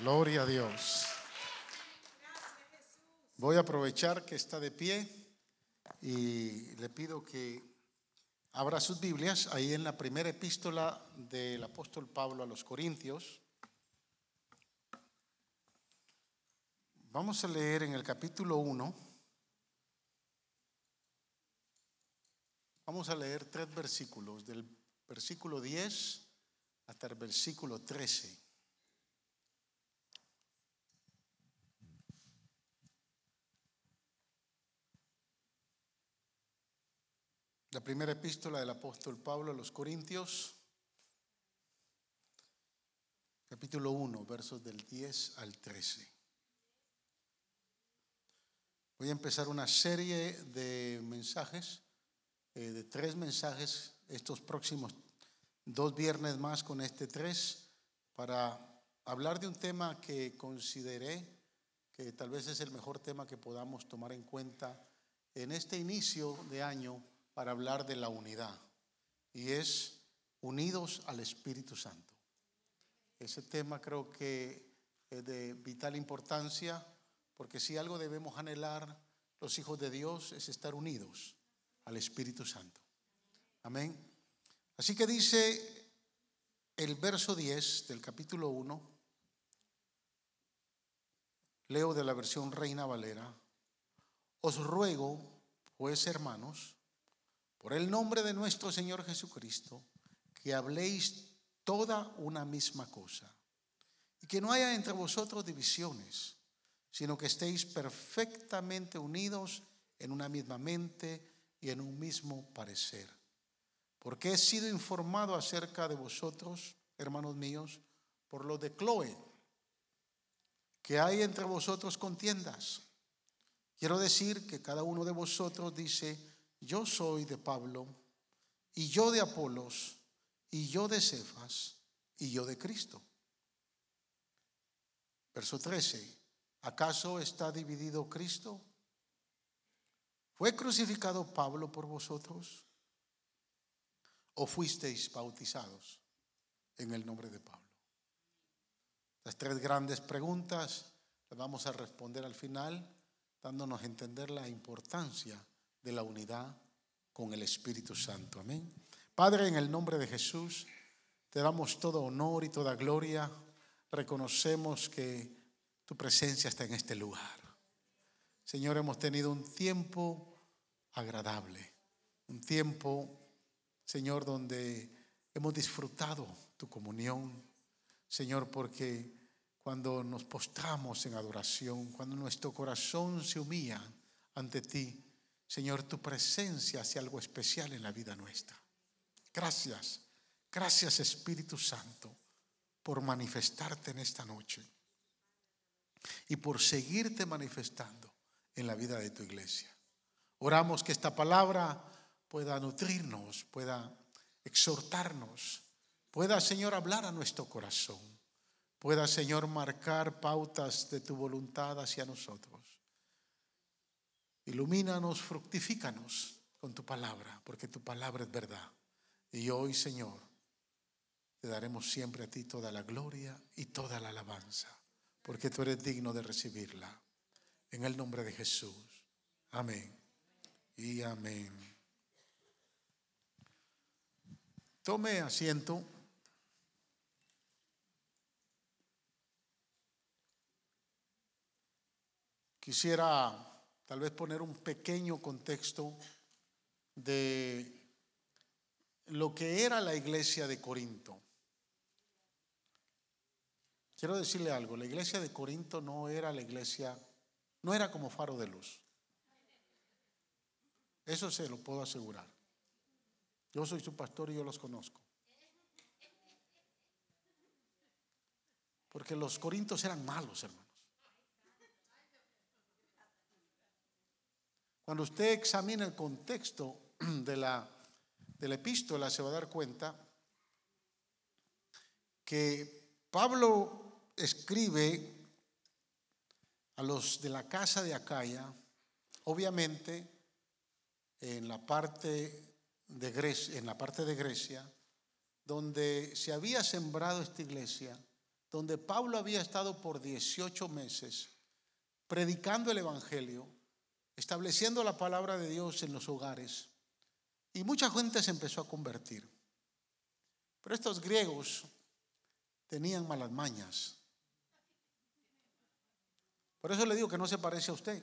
Gloria a Dios. Voy a aprovechar que está de pie y le pido que abra sus Biblias ahí en la primera epístola del apóstol Pablo a los Corintios. Vamos a leer en el capítulo 1. Vamos a leer tres versículos, del versículo 10 hasta el versículo 13. La primera epístola del apóstol Pablo a los Corintios, capítulo 1, versos del 10 al 13. Voy a empezar una serie de mensajes, eh, de tres mensajes, estos próximos dos viernes más con este tres, para hablar de un tema que consideré que tal vez es el mejor tema que podamos tomar en cuenta en este inicio de año para hablar de la unidad y es unidos al Espíritu Santo. Ese tema creo que es de vital importancia porque si algo debemos anhelar los hijos de Dios es estar unidos al Espíritu Santo. Amén. Así que dice el verso 10 del capítulo 1, leo de la versión Reina Valera, os ruego, pues hermanos, por el nombre de nuestro Señor Jesucristo, que habléis toda una misma cosa, y que no haya entre vosotros divisiones, sino que estéis perfectamente unidos en una misma mente y en un mismo parecer. Porque he sido informado acerca de vosotros, hermanos míos, por lo de Chloe, que hay entre vosotros contiendas. Quiero decir que cada uno de vosotros dice, yo soy de Pablo, y yo de Apolos, y yo de Cefas, y yo de Cristo. Verso 13. ¿Acaso está dividido Cristo? ¿Fue crucificado Pablo por vosotros? ¿O fuisteis bautizados en el nombre de Pablo? Las tres grandes preguntas las vamos a responder al final, dándonos a entender la importancia de la unidad con el Espíritu Santo. Amén. Padre, en el nombre de Jesús, te damos todo honor y toda gloria. Reconocemos que tu presencia está en este lugar. Señor, hemos tenido un tiempo agradable, un tiempo, Señor, donde hemos disfrutado tu comunión. Señor, porque cuando nos postramos en adoración, cuando nuestro corazón se humilla ante ti, Señor, tu presencia hace algo especial en la vida nuestra. Gracias, gracias Espíritu Santo por manifestarte en esta noche y por seguirte manifestando en la vida de tu iglesia. Oramos que esta palabra pueda nutrirnos, pueda exhortarnos, pueda, Señor, hablar a nuestro corazón, pueda, Señor, marcar pautas de tu voluntad hacia nosotros. Ilumínanos, fructifícanos con tu palabra, porque tu palabra es verdad. Y hoy, Señor, te daremos siempre a ti toda la gloria y toda la alabanza, porque tú eres digno de recibirla. En el nombre de Jesús. Amén. Y amén. Tome asiento. Quisiera tal vez poner un pequeño contexto de lo que era la iglesia de Corinto. Quiero decirle algo, la iglesia de Corinto no era la iglesia, no era como faro de luz. Eso se lo puedo asegurar. Yo soy su pastor y yo los conozco. Porque los corintos eran malos, hermano. Cuando usted examina el contexto de la, de la epístola, se va a dar cuenta que Pablo escribe a los de la casa de Acaya, obviamente en la parte de Grecia, en la parte de Grecia, donde se había sembrado esta iglesia donde Pablo había estado por 18 meses predicando el Evangelio, estableciendo la palabra de Dios en los hogares, y mucha gente se empezó a convertir. Pero estos griegos tenían malas mañas. Por eso le digo que no se parece a usted.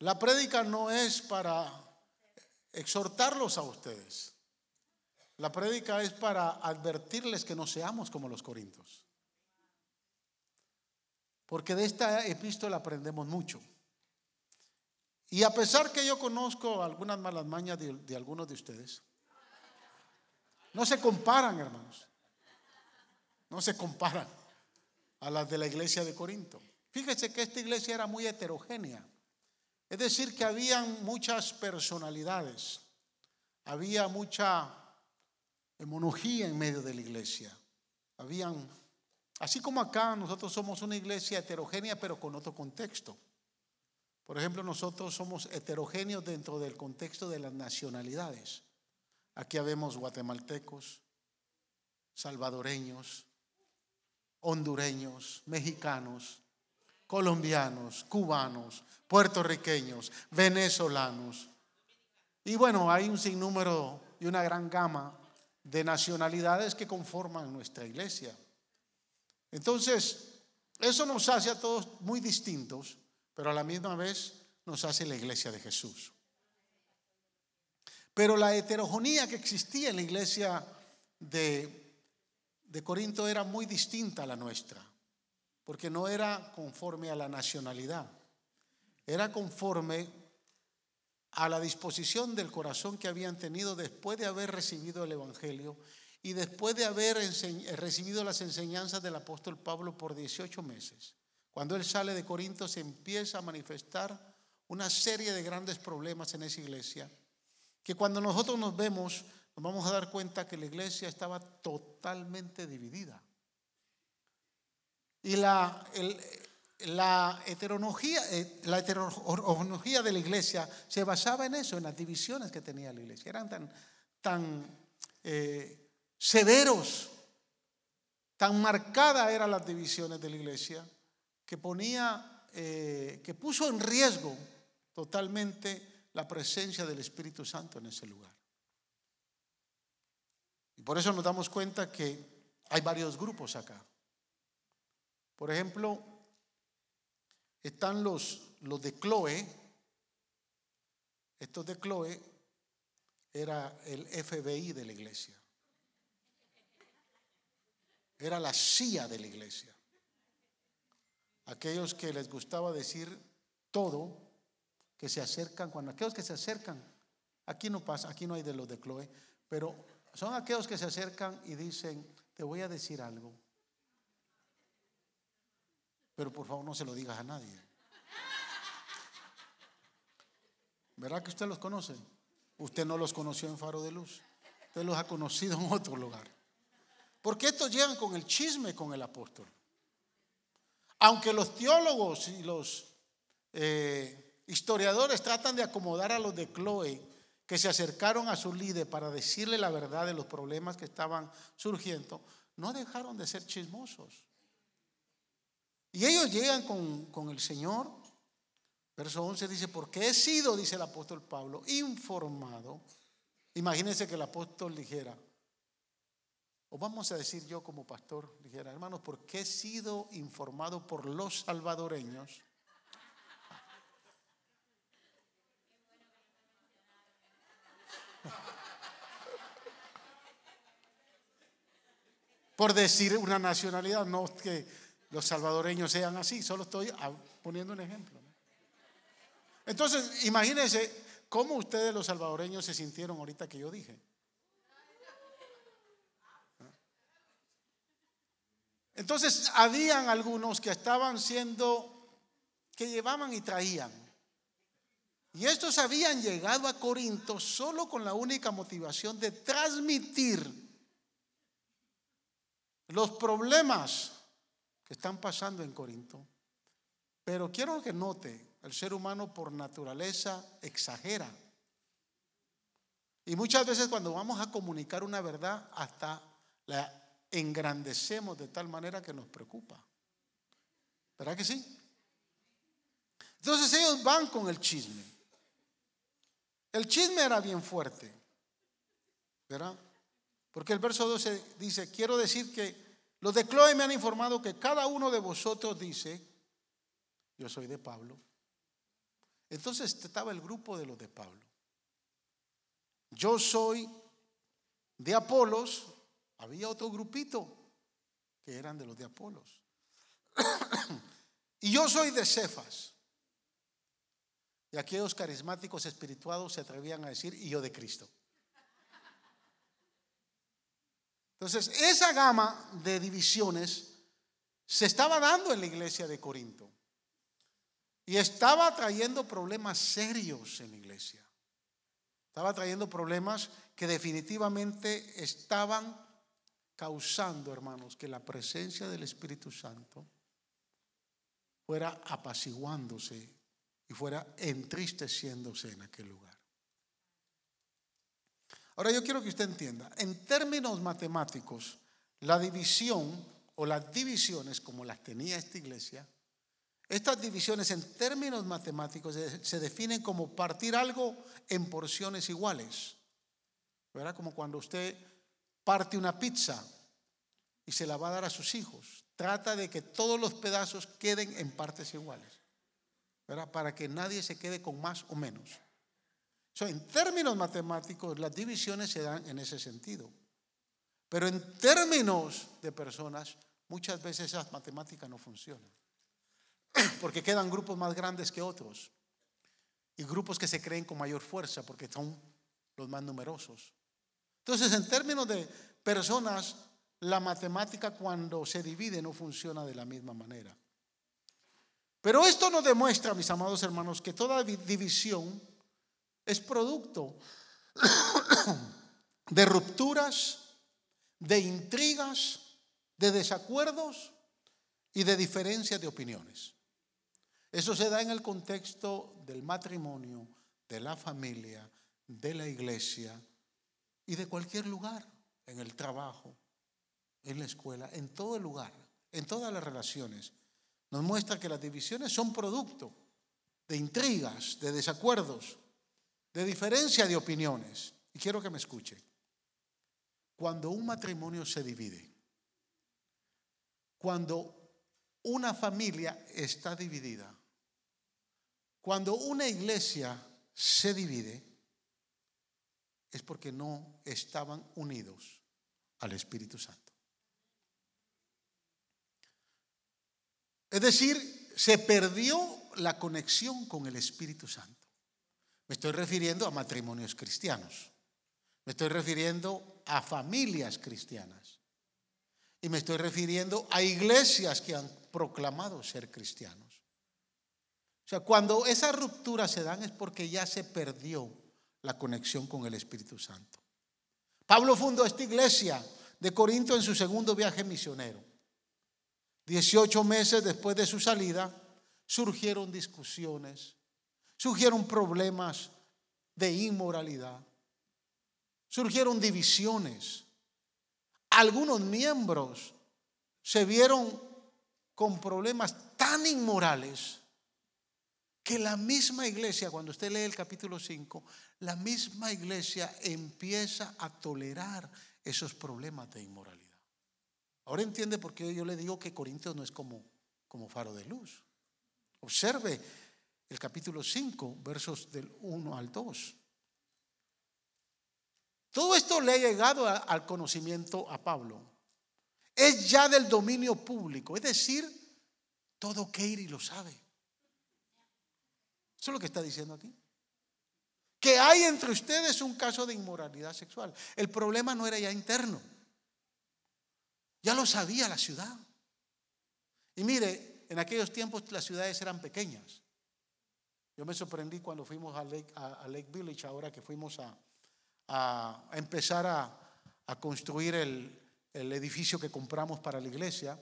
La prédica no es para exhortarlos a ustedes. La prédica es para advertirles que no seamos como los corintios. Porque de esta epístola aprendemos mucho. Y a pesar que yo conozco algunas malas mañas de, algunos de ustedes, no se comparan, hermanos. No se comparan a las de la iglesia de Corinto. Fíjese que esta iglesia era muy heterogénea. Es decir, que habían muchas personalidades, había mucha monogía en medio de la iglesia. Habían, así como acá nosotros somos una iglesia heterogénea pero con otro contexto. Por ejemplo, nosotros somos heterogéneos dentro del contexto de las nacionalidades. Aquí habemos guatemaltecos, salvadoreños, hondureños, mexicanos, colombianos, cubanos, puertorriqueños, venezolanos. Y bueno, hay un sinnúmero y una gran gama de nacionalidades que conforman nuestra iglesia. Entonces, eso nos hace a todos muy distintos, pero a la misma vez nos hace la iglesia de Jesús. Pero la heterogonía que existía en la iglesia de, de Corinto era muy distinta a la nuestra, porque no era conforme a la nacionalidad era conforme a la disposición del corazón que habían tenido después de haber recibido el Evangelio y después de haber recibido las enseñanzas del apóstol Pablo por 18 meses. Cuando él sale de Corinto se empieza a manifestar una serie de grandes problemas en esa iglesia, que cuando nosotros nos vemos nos vamos a dar cuenta que la iglesia estaba totalmente dividida. Y la, el, la heteronología, eh, la de la iglesia se basaba en eso, en las divisiones que tenía la iglesia. Eran tan, tan eh, severos, tan marcadas eran las divisiones de la iglesia, que ponía, eh, que puso en riesgo totalmente la presencia del Espíritu Santo en ese lugar. Y por eso nos damos cuenta que hay varios grupos acá. Por ejemplo, están los, los de Chloe. Estos de Chloe era el FBI de la iglesia. Era la CIA de la iglesia. Aquellos que les gustaba decir todo, que se acercan, cuando aquellos que se acercan, aquí no pasa, aquí no hay de los de Chloe, pero son aquellos que se acercan y dicen, te voy a decir algo. Pero por favor no se lo digas a nadie. ¿Verdad que usted los conoce? Usted no los conoció en Faro de Luz. Usted los ha conocido en otro lugar. Porque estos llegan con el chisme con el apóstol. Aunque los teólogos y los eh, historiadores tratan de acomodar a los de Chloe que se acercaron a su líder para decirle la verdad de los problemas que estaban surgiendo, no dejaron de ser chismosos. Y ellos llegan con, el Señor. Verso 11 dice, porque he sido, dice el apóstol Pablo, informado. Imagínense que el apóstol dijera, o vamos a decir yo como pastor, dijera, hermanos, porque he sido informado por los salvadoreños. por decir una nacionalidad, no que los salvadoreños sean así, solo estoy poniendo un ejemplo. Entonces, imagínense cómo ustedes los salvadoreños se sintieron ahorita que yo dije. Entonces, habían algunos que estaban siendo, que llevaban y traían. Y estos habían llegado a Corinto solo con la única motivación de transmitir los problemas que están pasando en Corinto. Pero quiero que note, el ser humano por naturaleza exagera. Y muchas veces cuando vamos a comunicar una verdad, hasta la engrandecemos de tal manera que nos preocupa. ¿Verdad que sí? Entonces ellos van con el chisme. El chisme era bien fuerte. ¿Verdad? Porque el verso 12 dice, quiero decir que los de Chloe me han informado que cada uno de vosotros dice, yo soy de Pablo. Entonces estaba el grupo de los de Pablo. Yo soy de Apolos. Había otro grupito que eran de los de Apolos. y yo soy de Cefas. Y aquellos carismáticos espirituados se atrevían a decir, y yo de Cristo. Entonces, esa gama de divisiones se estaba dando en la iglesia de Corinto. Y estaba trayendo problemas serios en la iglesia. Estaba trayendo problemas que definitivamente estaban causando, hermanos, que la presencia del Espíritu Santo fuera apaciguándose y fuera entristeciéndose en aquel lugar. Ahora yo quiero que usted entienda, en términos matemáticos, la división o las divisiones como las tenía esta iglesia, estas divisiones en términos matemáticos se definen como partir algo en porciones iguales. ¿Verdad? Como cuando usted parte una pizza y se la va a dar a sus hijos. Trata de que todos los pedazos queden en partes iguales. Para que nadie se quede con más o menos en términos matemáticos, las divisiones se dan en ese sentido. Pero en términos de personas, muchas veces esas matemáticas no funcionan. Porque quedan grupos más grandes que otros. Y grupos que se creen con mayor fuerza porque son los más numerosos. Entonces, en términos de personas, la matemática cuando se divide no funciona de la misma manera. Pero esto nos demuestra, mis amados hermanos, que toda división es producto de rupturas, de intrigas, de desacuerdos y de diferencias de opiniones. Eso se da en el contexto del matrimonio, de la familia, de la iglesia y de cualquier lugar, en el trabajo, en la escuela, en todo el lugar, en todas las relaciones. Nos muestra que las divisiones son producto de intrigas, de desacuerdos, de diferencia de opiniones. Y quiero que me escuche. Cuando un matrimonio se divide, cuando una familia está dividida, cuando una iglesia se divide, es porque no estaban unidos al Espíritu Santo. Es decir, se perdió la conexión con el Espíritu Santo. Me estoy refiriendo a matrimonios cristianos. Me estoy refiriendo a familias cristianas. Y me estoy refiriendo a iglesias que han proclamado ser cristianos. O sea, cuando esas rupturas se dan es porque ya se perdió la conexión con el Espíritu Santo. Pablo fundó esta iglesia de Corinto en su segundo viaje misionero. Dieciocho meses después de su salida surgieron discusiones, surgieron problemas de inmoralidad, surgieron divisiones. Algunos miembros se vieron con problemas tan inmorales que la misma iglesia, cuando usted lee el capítulo 5, la misma iglesia empieza a tolerar esos problemas de inmoralidad. Ahora entiende por qué yo le digo que Corintios no es como, como faro de luz. Observe el capítulo 5, versos del 1 al 2. Todo esto le ha llegado al conocimiento a Pablo. Es ya del dominio público, es decir, todo Keiri lo sabe. Eso es lo que está diciendo aquí. Que hay entre ustedes un caso de inmoralidad sexual. El problema no era ya interno. Ya lo sabía la ciudad. Y mire, en aquellos tiempos las ciudades eran pequeñas. Yo me sorprendí cuando fuimos a Lake, Village, ahora que fuimos a, empezar a, construir el, edificio que compramos para la iglesia.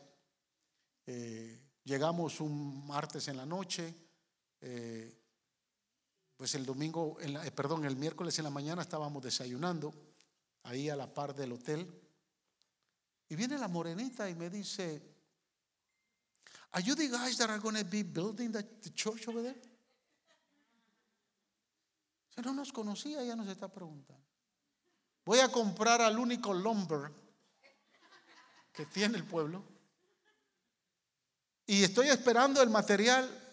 Eh, llegamos un martes en la noche, eh, pues el domingo, eh, perdón, el miércoles en la mañana estábamos desayunando ahí a la par del hotel. Y viene la morenita y me dice, Are you the guys that are going to be building the, church over there? No nos conocía, ella nos está preguntando. Voy a comprar al único lumber que tiene el pueblo. Y estoy esperando el material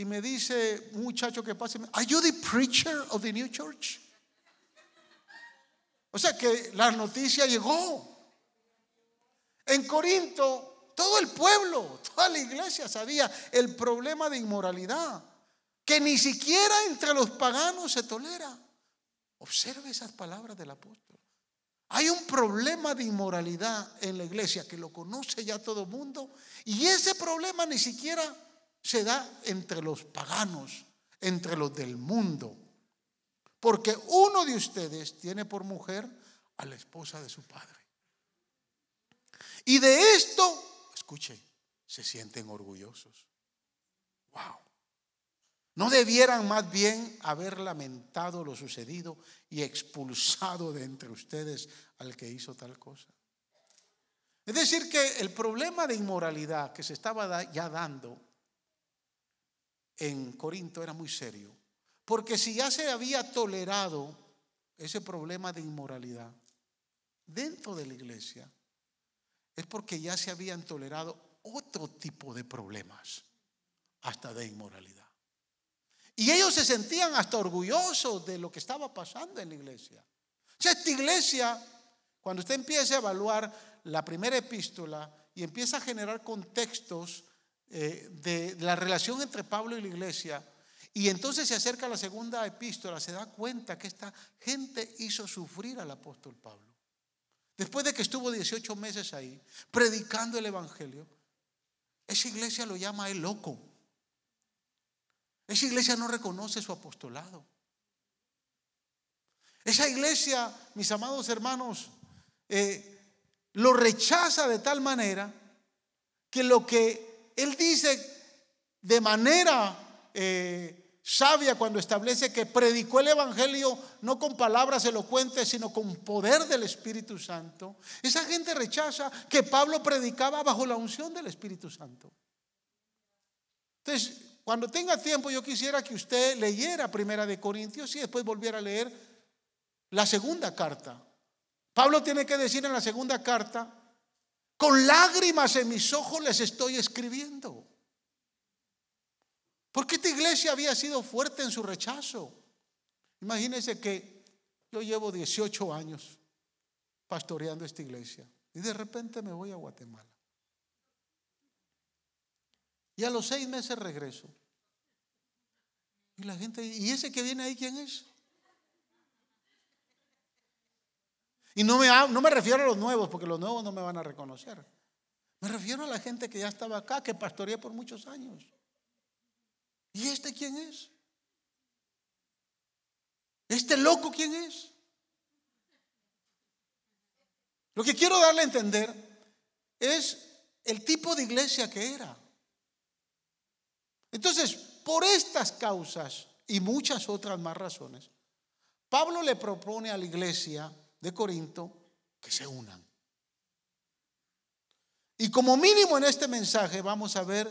y me dice un muchacho que pase, ¿Are you the preacher of the new church? O sea que la noticia llegó. En Corinto, todo el pueblo, toda la iglesia sabía el problema de inmoralidad, que ni siquiera entre los paganos se tolera. Observe esas palabras del apóstol. Hay un problema de inmoralidad en la iglesia que lo conoce ya todo el mundo y ese problema ni siquiera se da entre los paganos, entre los del mundo. Porque uno de ustedes tiene por mujer a la esposa de su padre. Y de esto, escuche, se sienten orgullosos. Wow. ¿No debieran más bien haber lamentado lo sucedido y expulsado de entre ustedes al que hizo tal cosa? Es decir, que el problema de inmoralidad que se estaba ya dando en Corinto era muy serio. Porque si ya se había tolerado ese problema de inmoralidad dentro de la iglesia, es porque ya se habían tolerado otro tipo de problemas, hasta de inmoralidad. Y ellos se sentían hasta orgullosos de lo que estaba pasando en la iglesia. O sea, esta iglesia, cuando usted empieza a evaluar la primera epístola y empieza a generar contextos eh, de la relación entre Pablo y la iglesia, y entonces se acerca a la segunda epístola, se da cuenta que esta gente hizo sufrir al apóstol Pablo. Después de que estuvo 18 meses ahí, predicando el Evangelio, esa iglesia lo llama el loco. Esa iglesia no reconoce su apostolado. Esa iglesia, mis amados hermanos, eh, lo rechaza de tal manera que lo que él dice de manera eh, sabia cuando establece que predicó el Evangelio no con palabras elocuentes, sino con poder del Espíritu Santo. Esa gente rechaza que Pablo predicaba bajo la unción del Espíritu Santo. Entonces, cuando tenga tiempo, yo quisiera que usted leyera Primera de Corintios y después volviera a leer la segunda carta. Pablo tiene que decir en la segunda carta, con lágrimas en mis ojos les estoy escribiendo. Porque esta iglesia había sido fuerte en su rechazo. Imagínense que yo llevo 18 años pastoreando esta iglesia y de repente me voy a Guatemala. Y a los seis meses regreso. Y la gente, ¿y ese que viene ahí quién es? Y no me, no me refiero a los nuevos, porque los nuevos no me van a reconocer. Me refiero a la gente que ya estaba acá, que pastoreé por muchos años. ¿Y este quién es? ¿Este loco quién es? Lo que quiero darle a entender es el tipo de iglesia que era. Entonces, por estas causas y muchas otras más razones, Pablo le propone a la iglesia de Corinto que se unan. Y como mínimo en este mensaje vamos a ver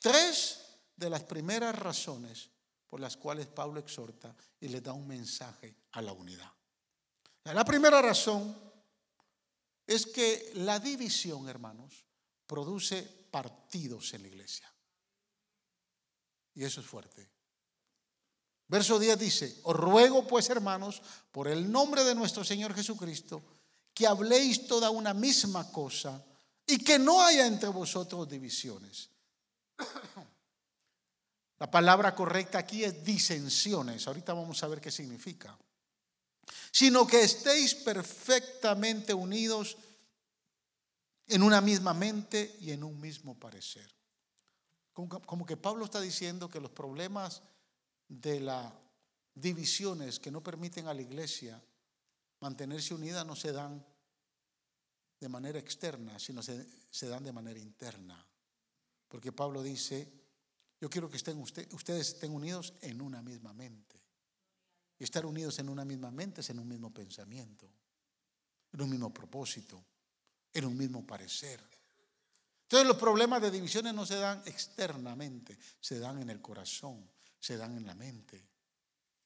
tres de las primeras razones por las cuales Pablo exhorta y le da un mensaje a la unidad. La primera razón es que la división, hermanos, produce partidos en la iglesia. Y eso es fuerte. Verso 10 dice, os ruego pues, hermanos, por el nombre de nuestro Señor Jesucristo, que habléis toda una misma cosa y que no haya entre vosotros divisiones. La palabra correcta aquí es disensiones. Ahorita vamos a ver qué significa. Sino que estéis perfectamente unidos en una misma mente y en un mismo parecer. Como, que Pablo está diciendo que los problemas de las divisiones que no permiten a la iglesia mantenerse unida no se dan de manera externa, sino se, dan de manera interna. Porque Pablo dice, yo quiero que estén ustedes estén unidos en una misma mente. Y estar unidos en una misma mente es en un mismo pensamiento, en un mismo propósito. en un mismo parecer. Entonces los problemas de divisiones no se dan externamente, se dan en el corazón, se dan en la mente,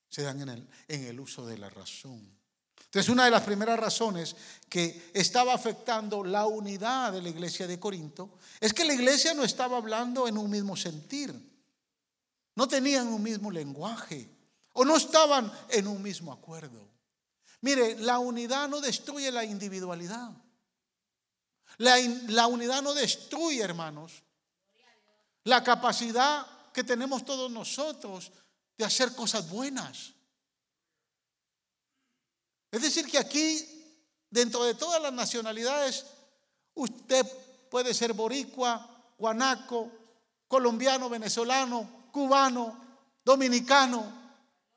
se dan en el, uso de la razón. Entonces, una de las primeras razones que estaba afectando la unidad de la iglesia de Corinto es que la iglesia no estaba hablando en un mismo sentir, no tenían un mismo lenguaje o no estaban en un mismo acuerdo. Mire, la unidad no destruye la individualidad. La, la unidad no destruye, hermanos, la capacidad que tenemos todos nosotros de hacer cosas buenas. Es decir, que aquí, dentro de todas las nacionalidades, usted puede ser boricua, guanaco, colombiano, venezolano, cubano, dominicano.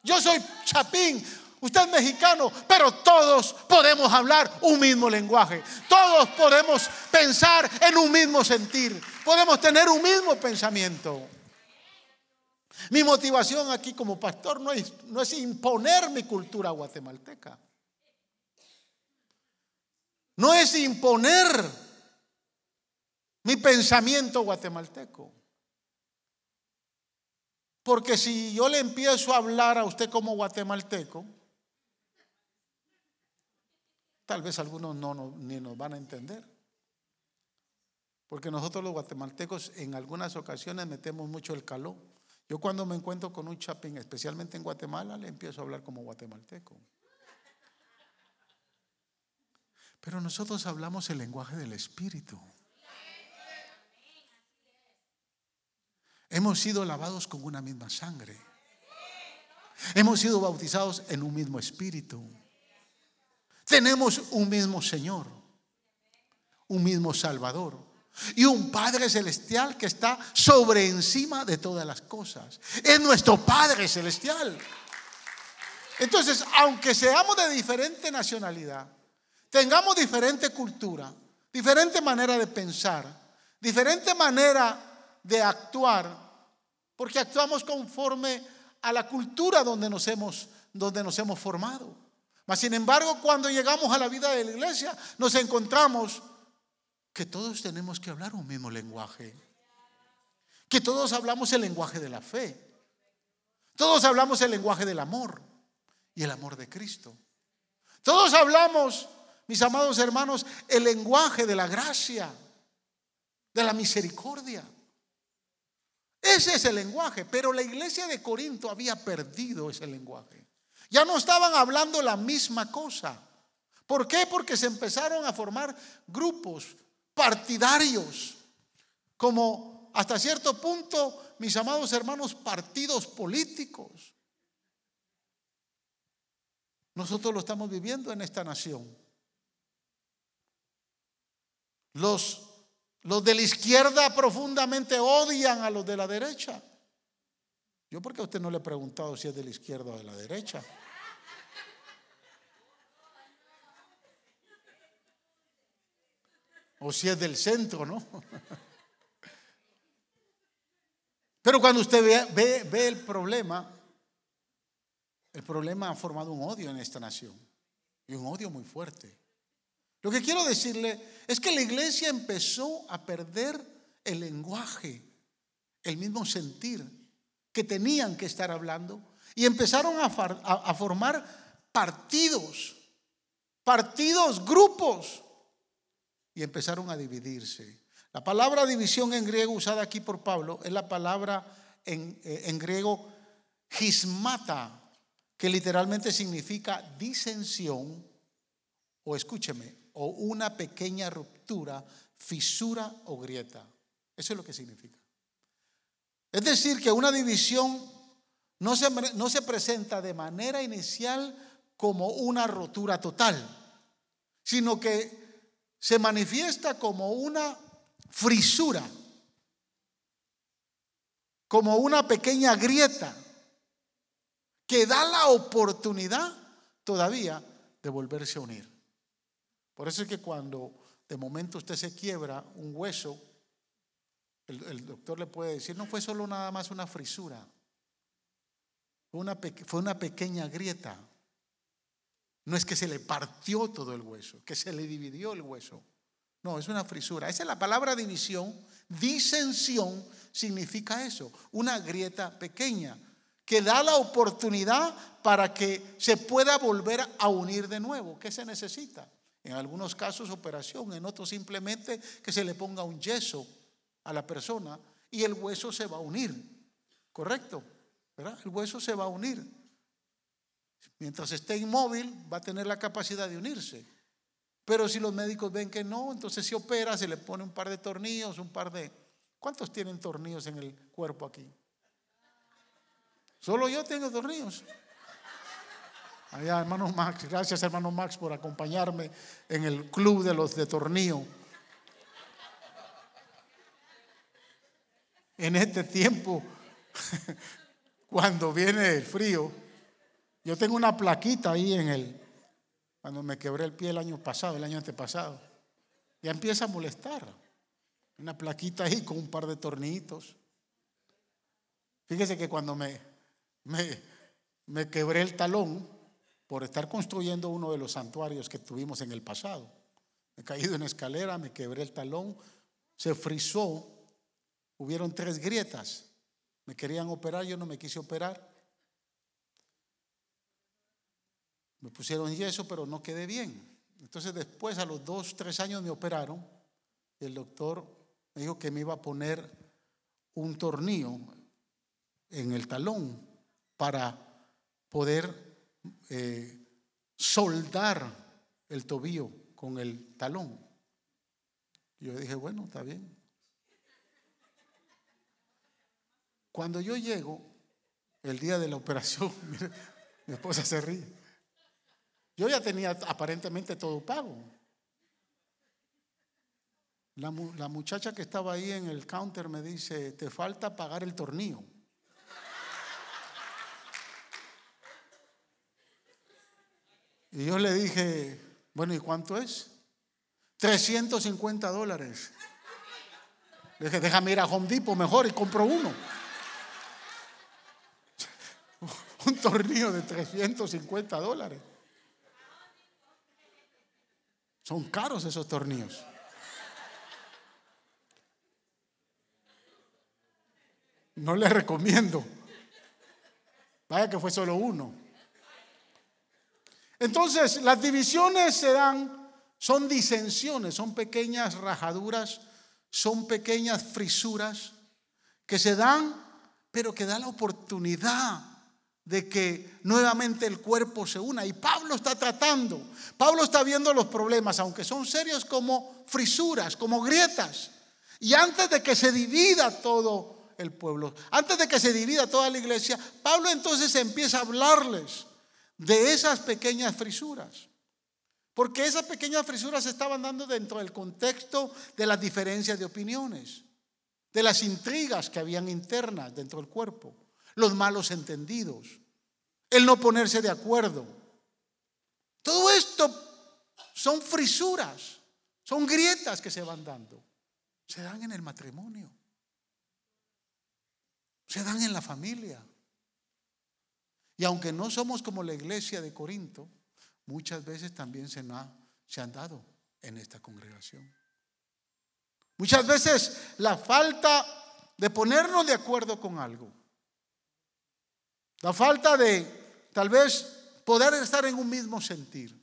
Yo soy chapín, usted es mexicano, pero todos podemos hablar un mismo lenguaje. Todos podemos pensar en un mismo sentir. Podemos tener un mismo pensamiento. Mi motivación aquí como pastor no es, no es imponer mi cultura guatemalteca. No es imponer mi pensamiento guatemalteco. Porque si yo le empiezo a hablar a usted como guatemalteco, tal vez algunos no, ni nos van a entender. Porque nosotros los guatemaltecos en algunas ocasiones metemos mucho el calor. Yo cuando me encuentro con un chapín, especialmente en Guatemala, le empiezo a hablar como guatemalteco. Pero nosotros hablamos el lenguaje del Espíritu. Hemos sido lavados con una misma sangre. Hemos sido bautizados en un mismo espíritu. Tenemos un mismo Señor, un mismo Salvador y un Padre Celestial que está sobre encima de todas las cosas. Es nuestro Padre Celestial. Entonces, aunque seamos de diferente nacionalidad, tengamos diferente cultura, diferente manera de pensar, diferente manera de actuar, porque actuamos conforme a la cultura donde nos hemos, donde nos hemos formado. Mas, sin embargo, cuando llegamos a la vida de la iglesia, nos encontramos que todos tenemos que hablar un mismo lenguaje, que todos hablamos el lenguaje de la fe, todos hablamos el lenguaje del amor y el amor de Cristo. Todos hablamos mis amados hermanos, el lenguaje de la gracia, de la misericordia. Ese es el lenguaje, pero la iglesia de Corinto había perdido ese lenguaje. Ya no estaban hablando la misma cosa. ¿Por qué? Porque se empezaron a formar grupos partidarios, como hasta cierto punto, mis amados hermanos, partidos políticos. Nosotros lo estamos viviendo en esta nación. Los, los de la izquierda profundamente odian a los de la derecha. Yo porque a usted no le he preguntado si es de la izquierda o de la derecha. O si es del centro, ¿no? Pero cuando usted ve, el problema, el problema ha formado un odio en esta nación. Y un odio muy fuerte. Lo que quiero decirle es que la iglesia empezó a perder el lenguaje, el mismo sentir que tenían que estar hablando y empezaron a, formar partidos, partidos, grupos y empezaron a dividirse. La palabra división en griego usada aquí por Pablo es la palabra en, eh, en griego gismata, que literalmente significa disensión o escúcheme, o una pequeña ruptura, fisura o grieta. Eso es lo que significa. Es decir, que una división no se, no se presenta de manera inicial como una rotura total, sino que se manifiesta como una frisura, como una pequeña grieta que da la oportunidad todavía de volverse a unir. Por eso es que cuando de momento usted se quiebra un hueso, el, doctor le puede decir, no fue solo nada más una frisura, fue una, pequeña grieta. No es que se le partió todo el hueso, que se le dividió el hueso. No, es una frisura. Esa es la palabra división. Disensión significa eso, una grieta pequeña que da la oportunidad para que se pueda volver a unir de nuevo. ¿Qué se necesita? En algunos casos operación, en otros simplemente que se le ponga un yeso a la persona y el hueso se va a unir. ¿Correcto? ¿Verdad? El hueso se va a unir. Mientras esté inmóvil va a tener la capacidad de unirse. Pero si los médicos ven que no, entonces se opera, se le pone un par de tornillos, un par de... ¿Cuántos tienen tornillos en el cuerpo aquí? Solo yo tengo tornillos. Allá, hermano Max, gracias hermano Max por acompañarme en el club de los de tornillo. En este tiempo, cuando viene el frío, yo tengo una plaquita ahí en el, cuando me quebré el pie el año pasado, el año antepasado, ya empieza a molestar. Una plaquita ahí con un par de tornillitos. Fíjese que cuando me, me, me quebré el talón por estar construyendo uno de los santuarios que tuvimos en el pasado, me he caído en escalera, me quebré el talón, se frizó, hubieron tres grietas. Me querían operar, yo no me quise operar. Me pusieron yeso, pero no quedé bien. Entonces después, a los dos, tres años me operaron. El doctor me dijo que me iba a poner un tornillo en el talón para poder eh, soldar el tobillo con el talón. Yo dije, bueno, está bien. Cuando yo llego, el día de la operación, mi esposa se ríe. Yo ya tenía aparentemente todo pago. La, muchacha que estaba ahí en el counter me dice, te falta pagar el tornillo. Y yo le dije, bueno, ¿y cuánto es? 350 dólares. Le dije, déjame ir a Home Depot mejor y compro uno. Un tornillo de 350 dólares. Son caros esos tornillos. No les recomiendo. Vaya que fue solo uno. Entonces, las divisiones se dan, son disensiones, son pequeñas rajaduras, son pequeñas frisuras que se dan, pero que da la oportunidad de que nuevamente el cuerpo se una. Y Pablo está tratando, Pablo está viendo los problemas, aunque son serios como frisuras, como grietas. Y antes de que se divida todo el pueblo, antes de que se divida toda la iglesia, Pablo entonces empieza a hablarles de esas pequeñas frisuras. Porque esas pequeñas frisuras se estaban dando dentro del contexto de las diferencias de opiniones, de las intrigas que habían internas dentro del cuerpo los malos entendidos, el no ponerse de acuerdo. Todo esto son frisuras, son grietas que se van dando. Se dan en el matrimonio, se dan en la familia. Y aunque no somos como la iglesia de Corinto, muchas veces también se, se han dado en esta congregación. Muchas veces la falta de ponernos de acuerdo con algo la falta de tal vez poder estar en un mismo sentir.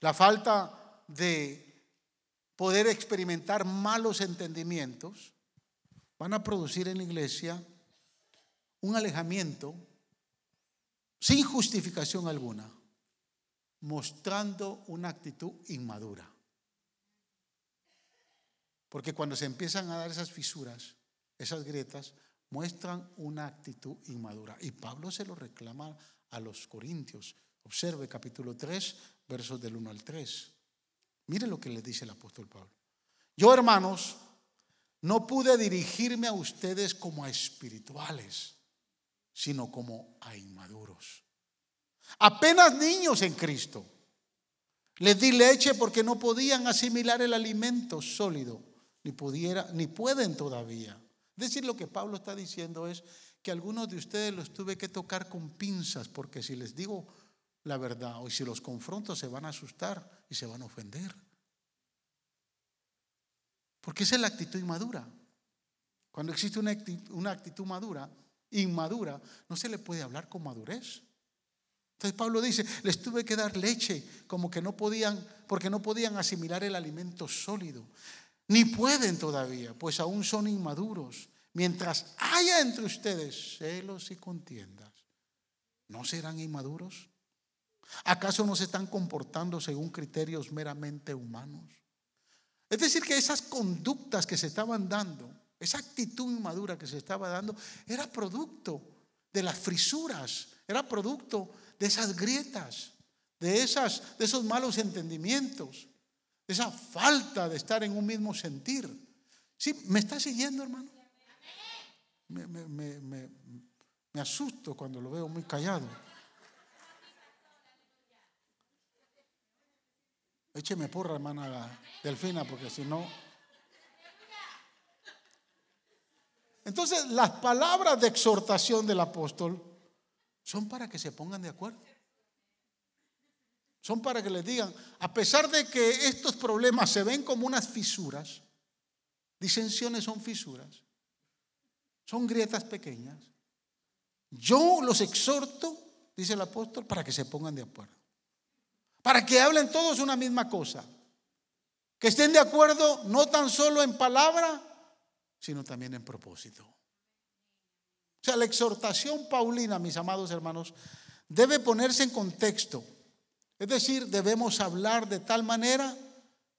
La falta de poder experimentar malos entendimientos van a producir en la iglesia un alejamiento sin justificación alguna, mostrando una actitud inmadura. Porque cuando se empiezan a dar esas fisuras, esas grietas, muestran una actitud inmadura. Y Pablo se lo reclama a los corintios. Observe capítulo 3, versos del 1 al 3. Mire lo que le dice el apóstol Pablo. Yo, hermanos, no pude dirigirme a ustedes como a espirituales, sino como a inmaduros. Apenas niños en Cristo. Les di leche porque no podían asimilar el alimento sólido, ni pudiera, ni pueden todavía. Es decir, lo que Pablo está diciendo es que algunos de ustedes los tuve que tocar con pinzas, porque si les digo la verdad. O si los confronto se van a asustar y se van a ofender. Porque esa es la actitud inmadura. Cuando existe una actitud, una actitud madura, inmadura, no se le puede hablar con madurez. Entonces Pablo dice, les tuve que dar leche, como que no podían, porque no podían asimilar el alimento sólido. Ni pueden todavía, pues aún son inmaduros. Mientras haya entre ustedes celos y contiendas, ¿no serán inmaduros? ¿Acaso no se están comportando según criterios meramente humanos? Es decir, que esas conductas que se estaban dando, esa actitud inmadura que se estaba dando, era producto de las frisuras, era producto de esas grietas, de, esas, de esos malos entendimientos, esa falta de estar en un mismo sentir. ¿Sí? ¿Me está siguiendo, hermano? Me, me asusto cuando lo veo muy callado. Écheme porra, hermana Delfina, porque si no... Entonces, las palabras de exhortación del apóstol son para que se pongan de acuerdo. Son para que les digan, a pesar de que estos problemas se ven como unas fisuras, disensiones son fisuras, son grietas pequeñas, yo los exhorto, dice el apóstol, para que se pongan de acuerdo. Para que hablen todos una misma cosa. Que estén de acuerdo no tan solo en palabra, sino también en propósito. O sea, la exhortación paulina, mis amados hermanos, debe ponerse en contexto. Es decir, debemos hablar de tal manera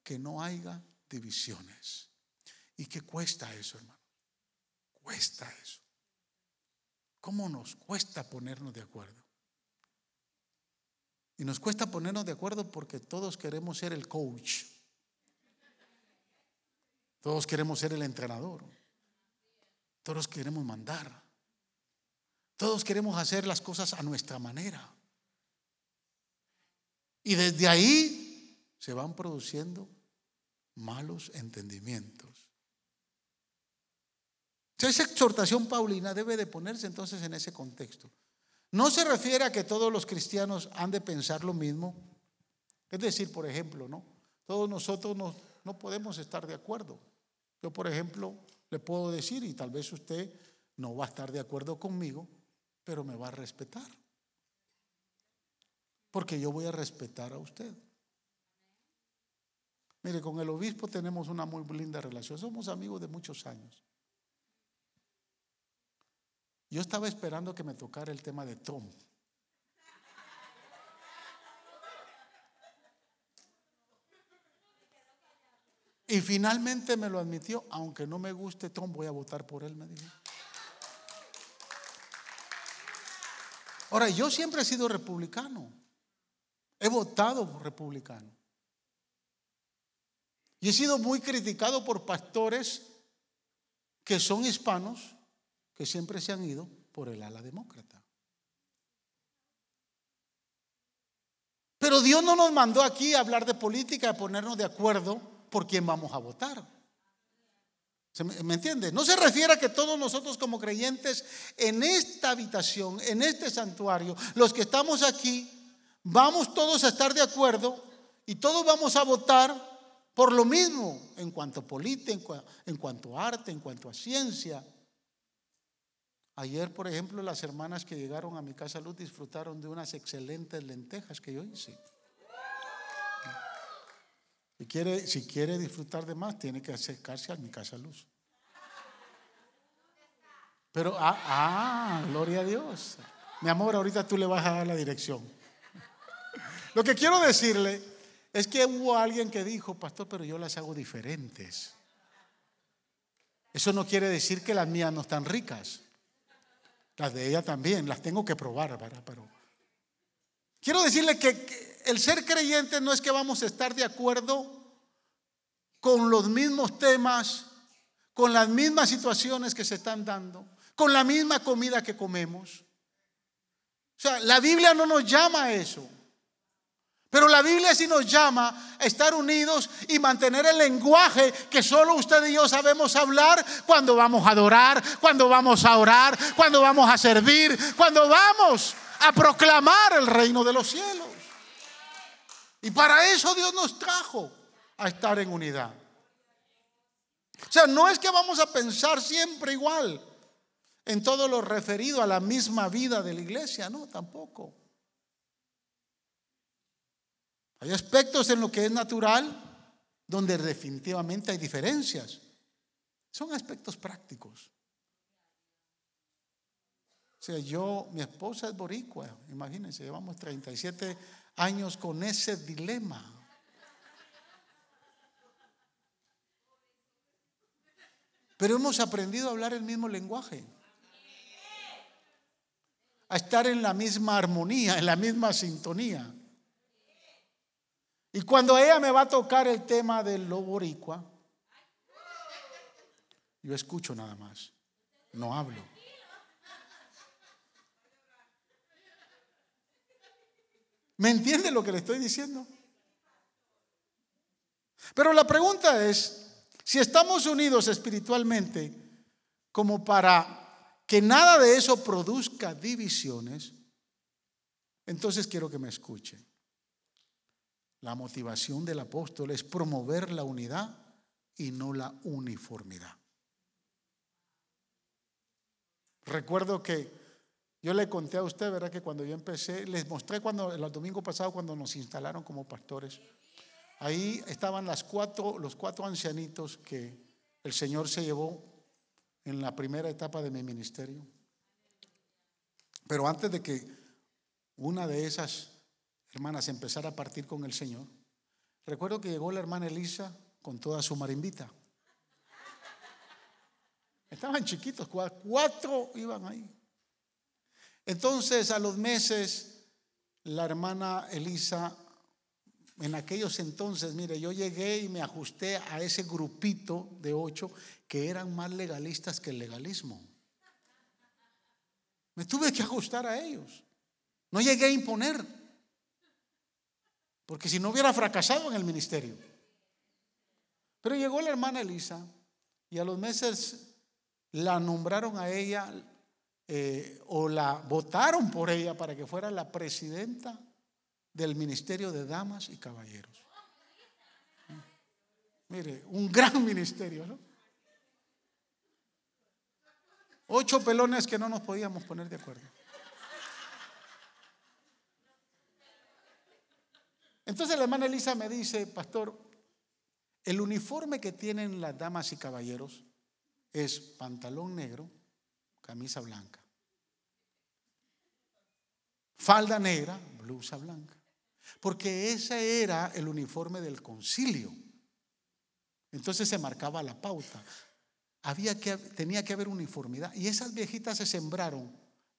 que no haya divisiones. ¿Y qué cuesta eso, hermano? Cuesta eso. ¿Cómo nos cuesta ponernos de acuerdo? Y nos cuesta ponernos de acuerdo porque todos queremos ser el coach. Todos queremos ser el entrenador. Todos queremos mandar. Todos queremos hacer las cosas a nuestra manera. Y desde ahí se van produciendo malos entendimientos. Esa exhortación paulina debe de ponerse entonces en ese contexto. No se refiere a que todos los cristianos han de pensar lo mismo. Es decir, por ejemplo, ¿no? Todos nosotros no, no podemos estar de acuerdo. Yo, por ejemplo, le puedo decir, y tal vez usted no va a estar de acuerdo conmigo, pero me va a respetar. Porque yo voy a respetar a usted. Mire, con el obispo tenemos una muy linda relación. Somos amigos de muchos años. Yo estaba esperando que me tocara el tema de Tom. Y finalmente me lo admitió, aunque no me guste Tom, voy a votar por él, me dijo. Ahora, yo siempre he sido republicano. He votado republicano. Y he sido muy criticado por pastores que son hispanos que siempre se han ido por el ala demócrata. Pero Dios no nos mandó aquí a hablar de política, a ponernos de acuerdo por quién vamos a votar. ¿Me entiende? No se refiere a que todos nosotros como creyentes en esta habitación, en este santuario, los que estamos aquí, vamos todos a estar de acuerdo y todos vamos a votar por lo mismo en cuanto a política, en cuanto a arte, en cuanto a ciencia, Ayer, por ejemplo, las hermanas que llegaron a mi casa luz disfrutaron de unas excelentes lentejas que yo hice. Si quiere, si quiere disfrutar de más, tiene que acercarse a mi casa luz. Pero, ah, ah, gloria a Dios. Mi amor, ahorita tú le vas a dar la dirección. Lo que quiero decirle es que hubo alguien que dijo, pastor, pero yo las hago diferentes. Eso no quiere decir que las mías no están ricas. Las de ella también, las tengo que probar, Pero quiero decirle que el ser creyente no es que vamos a estar de acuerdo con los mismos temas, con las mismas situaciones que se están dando, con la misma comida que comemos. O sea, la Biblia no nos llama a eso. Pero la Biblia sí nos llama a estar unidos y mantener el lenguaje que solo usted y yo sabemos hablar cuando vamos a adorar, cuando vamos a orar, cuando vamos a servir, cuando vamos a proclamar el reino de los cielos. Y para eso Dios nos trajo a estar en unidad. O sea, no es que vamos a pensar siempre igual en todo lo referido a la misma vida de la iglesia, no, tampoco. Hay aspectos en lo que es natural donde definitivamente hay diferencias. Son aspectos prácticos. O sea, yo, mi esposa es boricua, imagínense, llevamos 37 años con ese dilema. Pero hemos aprendido a hablar el mismo lenguaje, a estar en la misma armonía, en la misma sintonía. Y cuando ella me va a tocar el tema del lo boricua, yo escucho nada más, no hablo. ¿Me entiende lo que le estoy diciendo? Pero la pregunta es, si estamos unidos espiritualmente como para que nada de eso produzca divisiones, entonces quiero que me escuche. La motivación del apóstol es promover la unidad y no la uniformidad. Recuerdo que yo le conté a usted, ¿verdad? Que cuando yo empecé, les mostré cuando el domingo pasado cuando nos instalaron como pastores. Ahí estaban los cuatro ancianitos que el Señor se llevó en la primera etapa de mi ministerio. Pero antes de que una de esas hermanas empezara a partir con el Señor, recuerdo que llegó la hermana Elisa con toda su marimbita. Estaban chiquitos, cuatro iban ahí. Entonces, a los meses, la hermana Elisa, en aquellos entonces, mire, yo llegué y me ajusté a ese grupito de ocho que eran más legalistas que el legalismo. Me tuve que ajustar a ellos. No llegué a imponer, porque si no hubiera fracasado en el ministerio. Pero llegó la hermana Elisa y a los meses la nombraron a ella eh, o la votaron por ella para que fuera la presidenta del Ministerio de Damas y Caballeros. Mire, un gran ministerio, ¿no? Ocho pelones que no nos podíamos poner de acuerdo. Entonces la hermana Elisa me dice, pastor, el uniforme que tienen las damas y caballeros es pantalón negro, camisa blanca. Falda negra, blusa blanca. Porque ese era el uniforme del concilio. Entonces se marcaba la pauta. Había que, tenía que haber uniformidad. Y esas viejitas se sembraron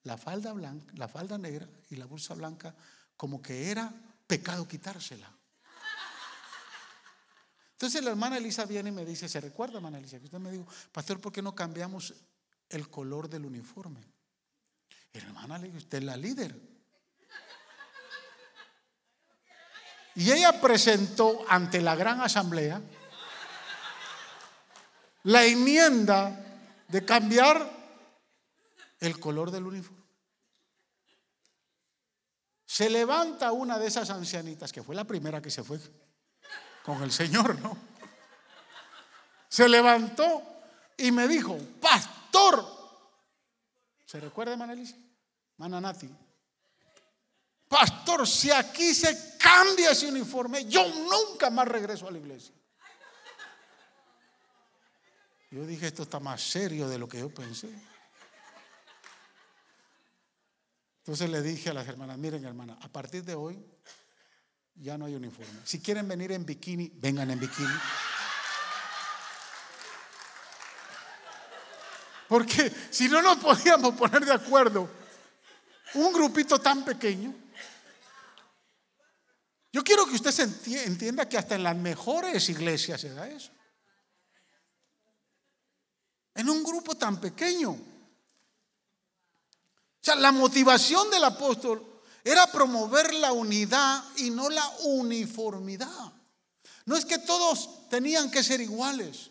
la falda blanca, la falda negra y la blusa blanca como que era pecado quitársela. Entonces la hermana Elisa viene y me dice, ¿se recuerda, hermana Elisa? Que usted me dijo, pastor, ¿por qué no cambiamos el color del uniforme. hermana le usted es la líder. Y ella presentó ante la gran asamblea la enmienda de cambiar el color del uniforme. Se levanta una de esas ancianitas, que fue la primera que se fue con el Señor, ¿no? Se levantó y me dijo, pastor ¿Se recuerda, Manelisa? Mananati. Pastor, si aquí se cambia ese uniforme, yo nunca más regreso a la iglesia. Yo dije, esto está más serio de lo que yo pensé. Entonces le dije a las hermanas, miren hermanas, a partir de hoy ya no hay uniforme. Si quieren venir en bikini, vengan en bikini. Porque si no nos podíamos poner de acuerdo, un grupito tan pequeño, yo quiero que usted se entienda que hasta en las mejores iglesias se da eso. En un grupo tan pequeño. Sea, la motivación del apóstol era promover la unidad y no la uniformidad. No es que todos tenían que ser iguales.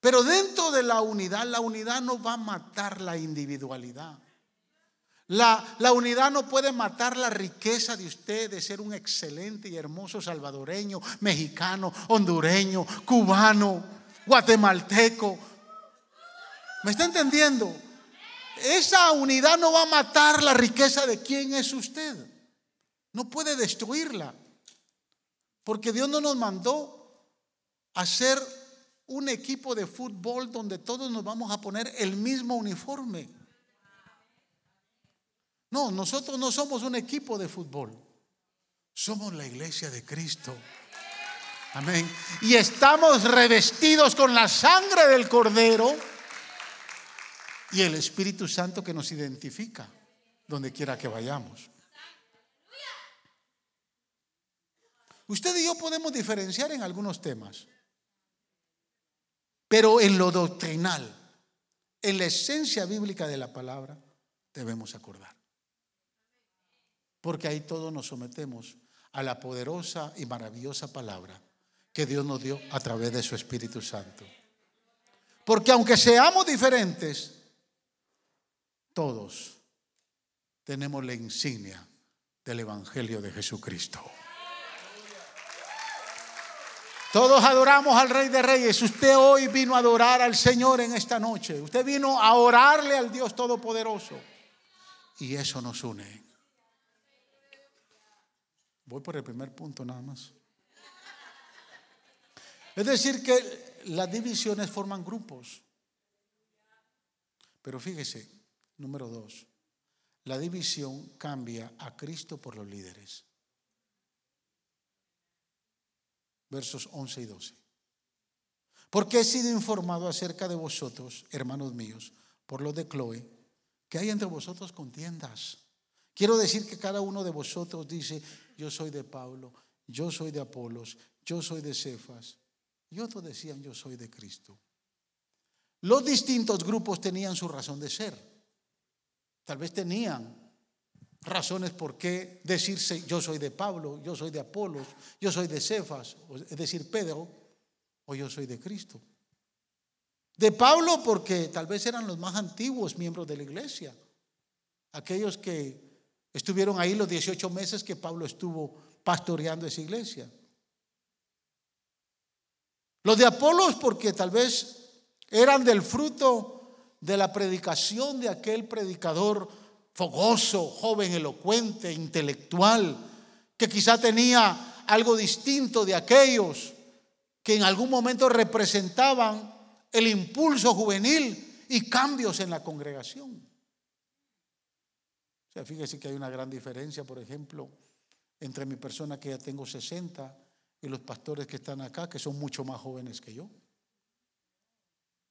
Pero dentro de la unidad, la unidad no va a matar la individualidad. La, la, unidad no puede matar la riqueza de usted de ser un excelente y hermoso salvadoreño, mexicano, hondureño, cubano, guatemalteco. ¿Me está entendiendo? Esa unidad no va a matar la riqueza de quién es usted. No puede destruirla. Porque Dios no nos mandó a ser un equipo de fútbol donde todos nos vamos a poner el mismo uniforme. No, nosotros no somos un equipo de fútbol. Somos la iglesia de Cristo. Amén. Y estamos revestidos con la sangre del Cordero y el Espíritu Santo que nos identifica donde quiera que vayamos. Usted y yo podemos diferenciar en algunos temas, pero en lo doctrinal, en la esencia bíblica de la palabra, debemos acordar. Porque ahí todos nos sometemos a la poderosa y maravillosa palabra que Dios nos dio a través de su Espíritu Santo. Porque aunque seamos diferentes, todos tenemos la insignia del Evangelio de Jesucristo. Todos adoramos al Rey de Reyes. Usted hoy vino a adorar al Señor en esta noche. Usted vino a orarle al Dios Todopoderoso. Y eso nos une. Voy por el primer punto nada más. Es decir, que las divisiones forman grupos. Pero fíjese, Número dos, la división cambia a Cristo por los líderes. Versos 11 y 12. Porque he sido informado acerca de vosotros, hermanos míos, por los de Chloe, que hay entre vosotros contiendas. Quiero decir que cada uno de vosotros dice, yo soy de Pablo, yo soy de Apolos, yo soy de Cefas. Y otros decían, yo soy de Cristo. Los distintos grupos tenían su razón de ser. Tal vez tenían razones por qué decirse yo soy de Pablo, yo soy de Apolos, yo soy de Cefas, es decir, Pedro, o yo soy de Cristo. De Pablo porque tal vez eran los más antiguos miembros de la iglesia, aquellos que estuvieron ahí los 18 meses que Pablo estuvo pastoreando esa iglesia. Los de Apolos porque tal vez eran del fruto de la predicación de aquel predicador fogoso, joven, elocuente, intelectual, que quizá tenía algo distinto de aquellos que en algún momento representaban el impulso juvenil y cambios en la congregación. O sea, fíjese que hay una gran diferencia, por ejemplo, entre mi persona que ya tengo 60 y los pastores que están acá, que son mucho más jóvenes que yo.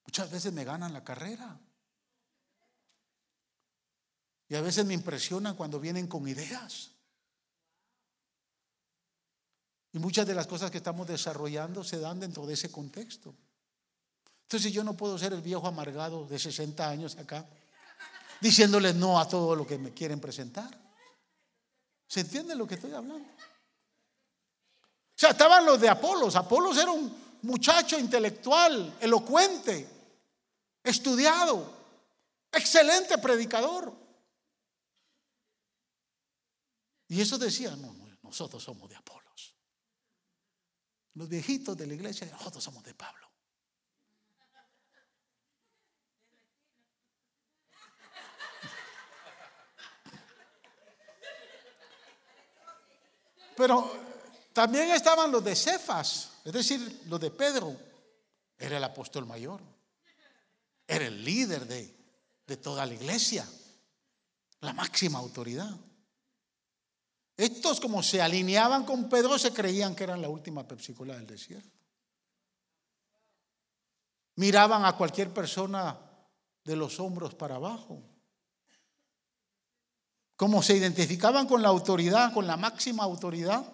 Muchas veces me ganan la carrera. Y a veces me impresionan cuando vienen con ideas. Y muchas de las cosas que estamos desarrollando se dan dentro de ese contexto. Entonces yo no puedo ser el viejo amargado de 60 años acá, diciéndoles no a todo lo que me quieren presentar. ¿Se entiende lo que estoy hablando? O sea, estaban los de Apolos. Apolos era un muchacho intelectual, elocuente, estudiado, excelente predicador. Y eso decía, no, nosotros somos de Apolos. Los viejitos de la iglesia, nosotros somos de Pablo. Pero también estaban los de Cefas, es decir, los de Pedro. Era el apóstol mayor. Era el líder de, de toda la iglesia. La máxima autoridad. Estos como se alineaban con Pedro se creían que eran la última pepsicola del desierto. Miraban a cualquier persona de los hombros para abajo. Como se identificaban con la autoridad, con la máxima autoridad,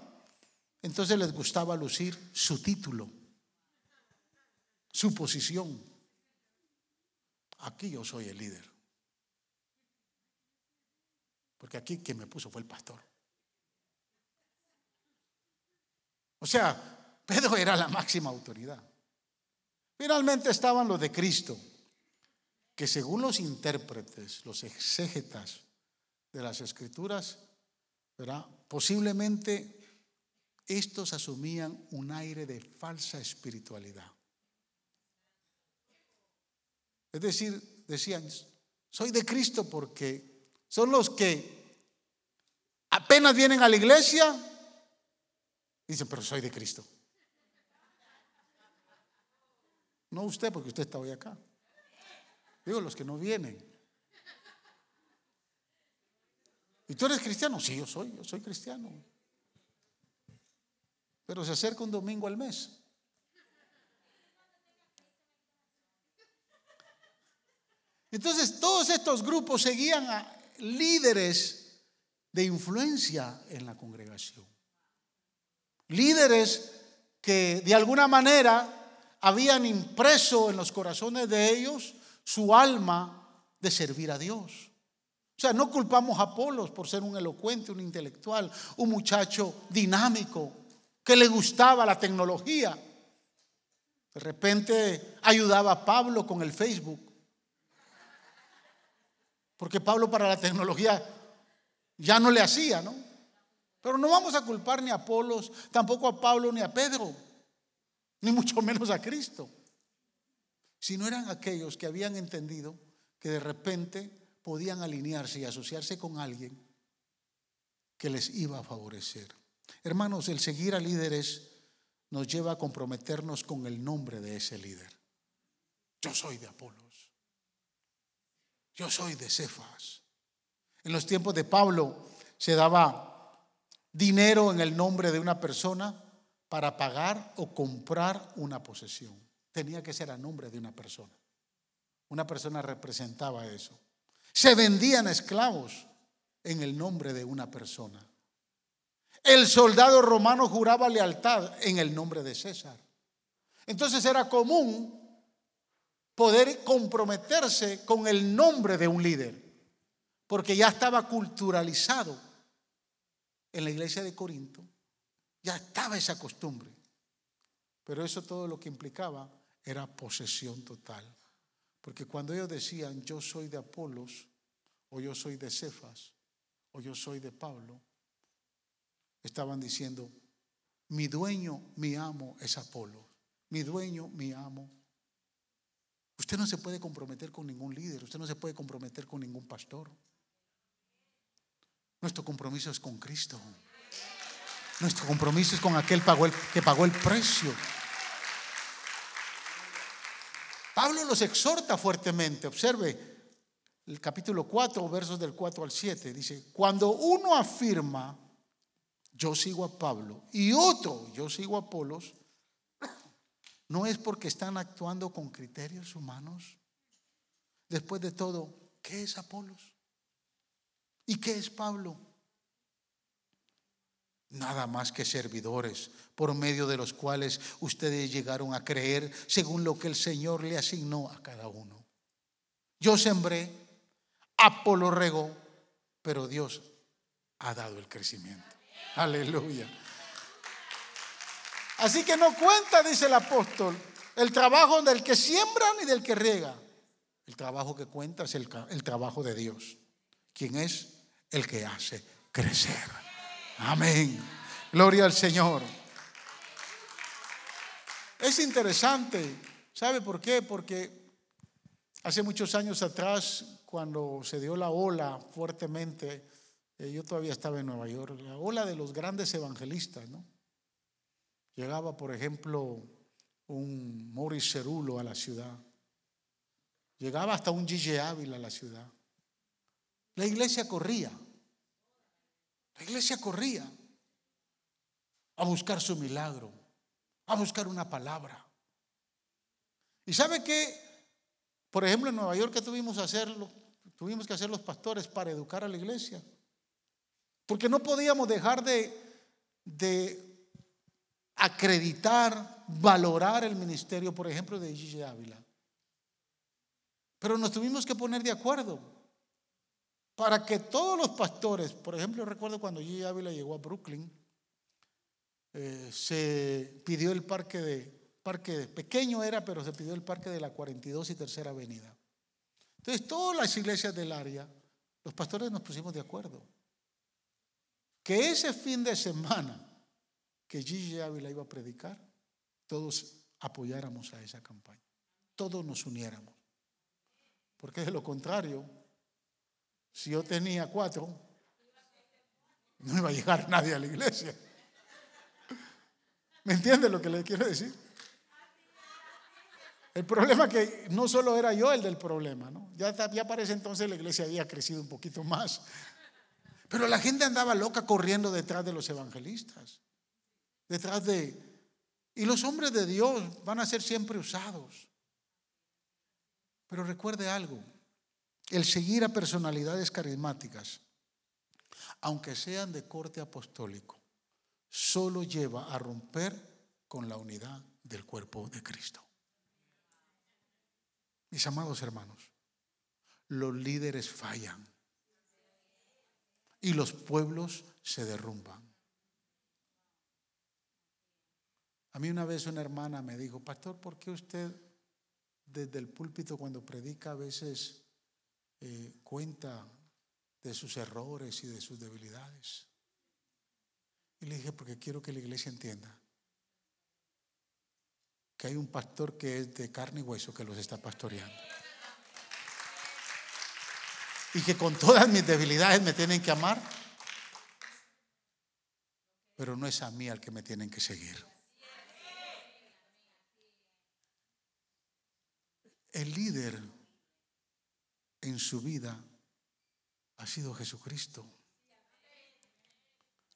entonces les gustaba lucir su título, su posición. Aquí yo soy el líder. Porque aquí quien me puso fue el pastor. O sea, Pedro era la máxima autoridad. Finalmente estaban los de Cristo, que según los intérpretes, los exégetas de las escrituras, ¿verdad? Posiblemente estos asumían un aire de falsa espiritualidad. Es decir, decían, soy de Cristo porque son los que apenas vienen a la iglesia, dicen, pero soy de Cristo. No usted, porque usted está hoy acá. Digo, los que no vienen. ¿Y tú eres cristiano? Sí, yo soy, yo soy cristiano. Pero se acerca un domingo al mes. Entonces todos estos grupos seguían a líderes de influencia en la congregación. Líderes que de alguna manera habían impreso en los corazones de ellos su alma de servir a Dios. O sea, no culpamos a Apolos por ser un elocuente, un intelectual, un muchacho dinámico, que le gustaba la tecnología. De repente ayudaba a Pablo con el Facebook. Porque Pablo para la tecnología ya no le hacía, ¿no? Pero no vamos a culpar ni a Apolos, tampoco a Pablo ni a Pedro ni mucho menos a Cristo, Si no eran aquellos que habían entendido que de repente podían alinearse y asociarse con alguien que les iba a favorecer. Hermanos, el seguir a líderes nos lleva a comprometernos con el nombre de ese líder. Yo soy de Apolos. Yo soy de Cefas. En los tiempos de Pablo se daba dinero en el nombre de una persona para pagar o comprar una posesión. Tenía que ser a nombre de una persona. Una persona representaba eso. Se vendían esclavos en el nombre de una persona. El soldado romano juraba lealtad en el nombre de César. Entonces era común poder comprometerse con el nombre de un líder, porque ya estaba culturalizado en la iglesia de Corinto ya estaba esa costumbre. Pero eso todo lo que implicaba era posesión total. Porque cuando ellos decían, yo soy de Apolos, o yo soy de Cefas, o yo soy de Pablo, estaban diciendo, mi dueño, mi amo es Apolo, mi dueño, mi amo. Usted no se puede comprometer con ningún líder, usted no se puede comprometer con ningún pastor. Nuestro compromiso es con Cristo. Nuestro compromiso es con aquel que pagó el precio. Pablo los exhorta fuertemente. Observe el capítulo 4, versos del 4 al 7. Dice, cuando uno afirma, yo sigo a Pablo, y otro, yo sigo a Apolos, no es porque están actuando con criterios humanos. Después de todo, ¿qué es Apolos? ¿Y qué es Pablo? nada más que servidores, por medio de los cuales ustedes llegaron a creer según lo que el Señor le asignó a cada uno. Yo sembré, Apolo regó, pero Dios ha dado el crecimiento. Aleluya. Así que no cuenta, dice el apóstol, el trabajo del que siembra ni del que riega. El trabajo que cuenta es el, trabajo de Dios, quien es el que hace crecer. Amén. Gloria al Señor. Es interesante. ¿Sabe por qué? Porque hace muchos años atrás, cuando se dio la ola fuertemente, eh, yo todavía estaba en Nueva York, la ola de los grandes evangelistas, ¿no? Llegaba, por ejemplo, un Maurice Cerulo a la ciudad. Llegaba hasta un Gigi Ávila a la ciudad. La iglesia corría. La iglesia corría a buscar su milagro, a buscar una palabra. ¿Y sabe qué? Por ejemplo, en Nueva York, ¿qué tuvimos, que hacer, tuvimos que hacer los pastores para educar a la iglesia? Porque no podíamos dejar de, de acreditar, valorar el ministerio, por ejemplo, de Gigi Ávila. Pero nos tuvimos que poner de acuerdo para que todos los pastores, por ejemplo, recuerdo cuando Gigi Ávila llegó a Brooklyn, eh, se pidió el parque de, parque pequeño era, pero se pidió el parque de la 42 y tercera avenida. Entonces, todas las iglesias del área los pastores nos pusimos de acuerdo que ese fin de semana que Gigi Ávila iba a predicar, todos apoyáramos a esa campaña, todos nos uniéramos. Porque de lo contrario, si yo tenía cuatro, no iba a llegar nadie a la iglesia. ¿Me entiende lo que le quiero decir? El problema que no solo era yo el del problema, ¿no? Ya, ya parece entonces la iglesia había crecido un poquito más. Pero la gente andaba loca corriendo detrás de los evangelistas, detrás de... Y los hombres de Dios van a ser siempre usados. Pero recuerde algo, el seguir a personalidades carismáticas, aunque sean de corte apostólico, solo lleva a romper con la unidad del cuerpo de Cristo. Mis amados hermanos, los líderes fallan y los pueblos se derrumban. A mí una vez una hermana me dijo, pastor, ¿por qué usted desde el púlpito cuando predica a veces eh, cuenta de sus errores y de sus debilidades? Y le dije, porque quiero que la iglesia entienda que hay un pastor que es de carne y hueso que los está pastoreando. Y que con todas mis debilidades me tienen que amar. Pero no es a mí al que me tienen que seguir. El líder en su vida ha sido Jesucristo.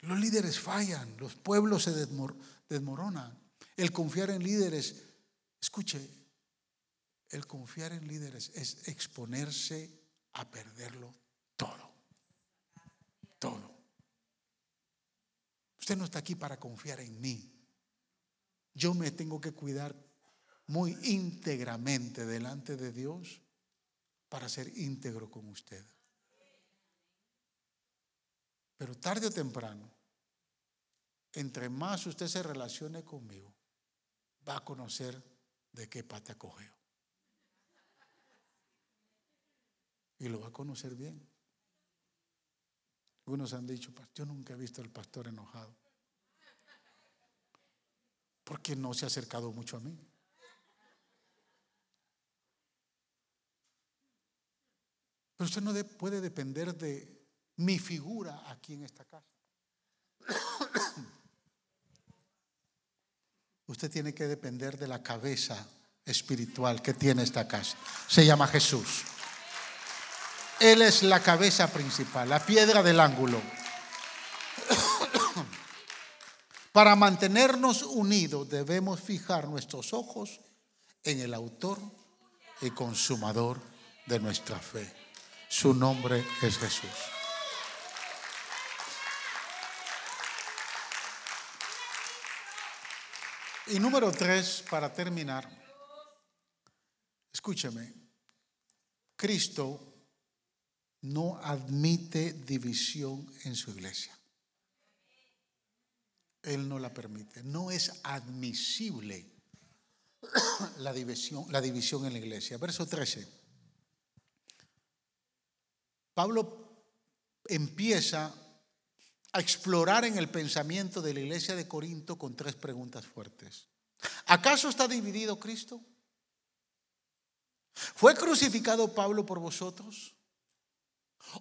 Los líderes fallan, los pueblos se desmoronan. El confiar en líderes, escuche, el confiar en líderes es exponerse a perderlo todo. Todo. Usted no está aquí para confiar en mí. Yo me tengo que cuidar muy íntegramente delante de Dios para ser íntegro con usted. Pero tarde o temprano, entre más usted se relacione conmigo, va a conocer de qué pata cogeo. Y lo va a conocer bien. Algunos han dicho, yo nunca he visto al pastor enojado. Porque no se ha acercado mucho a mí. Pero usted no puede depender de mi figura aquí en esta casa. Usted tiene que depender de la cabeza espiritual que tiene esta casa. Se llama Jesús. Él es la cabeza principal, la piedra del ángulo. Para mantenernos unidos debemos fijar nuestros ojos en el autor y consumador de nuestra fe. Su nombre es Jesús. Y número tres, para terminar, escúcheme, Cristo no admite división en su iglesia. Él no la permite. No es admisible la división, la división en la iglesia. Verso 13. Pablo empieza a explorar en el pensamiento de la iglesia de Corinto con tres preguntas fuertes. ¿Acaso está dividido Cristo? ¿Fue crucificado Pablo por vosotros?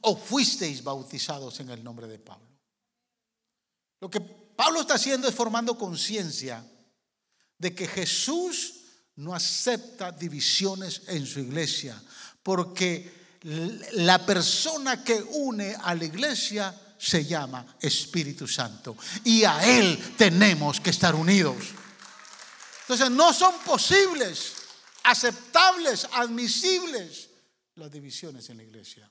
¿O fuisteis bautizados en el nombre de Pablo? Lo que Pablo está haciendo es formando conciencia de que Jesús no acepta divisiones en su iglesia, porque la persona que une a la iglesia se llama Espíritu Santo. Y a Él tenemos que estar unidos. Entonces no son posibles, aceptables, admisibles las divisiones en la iglesia.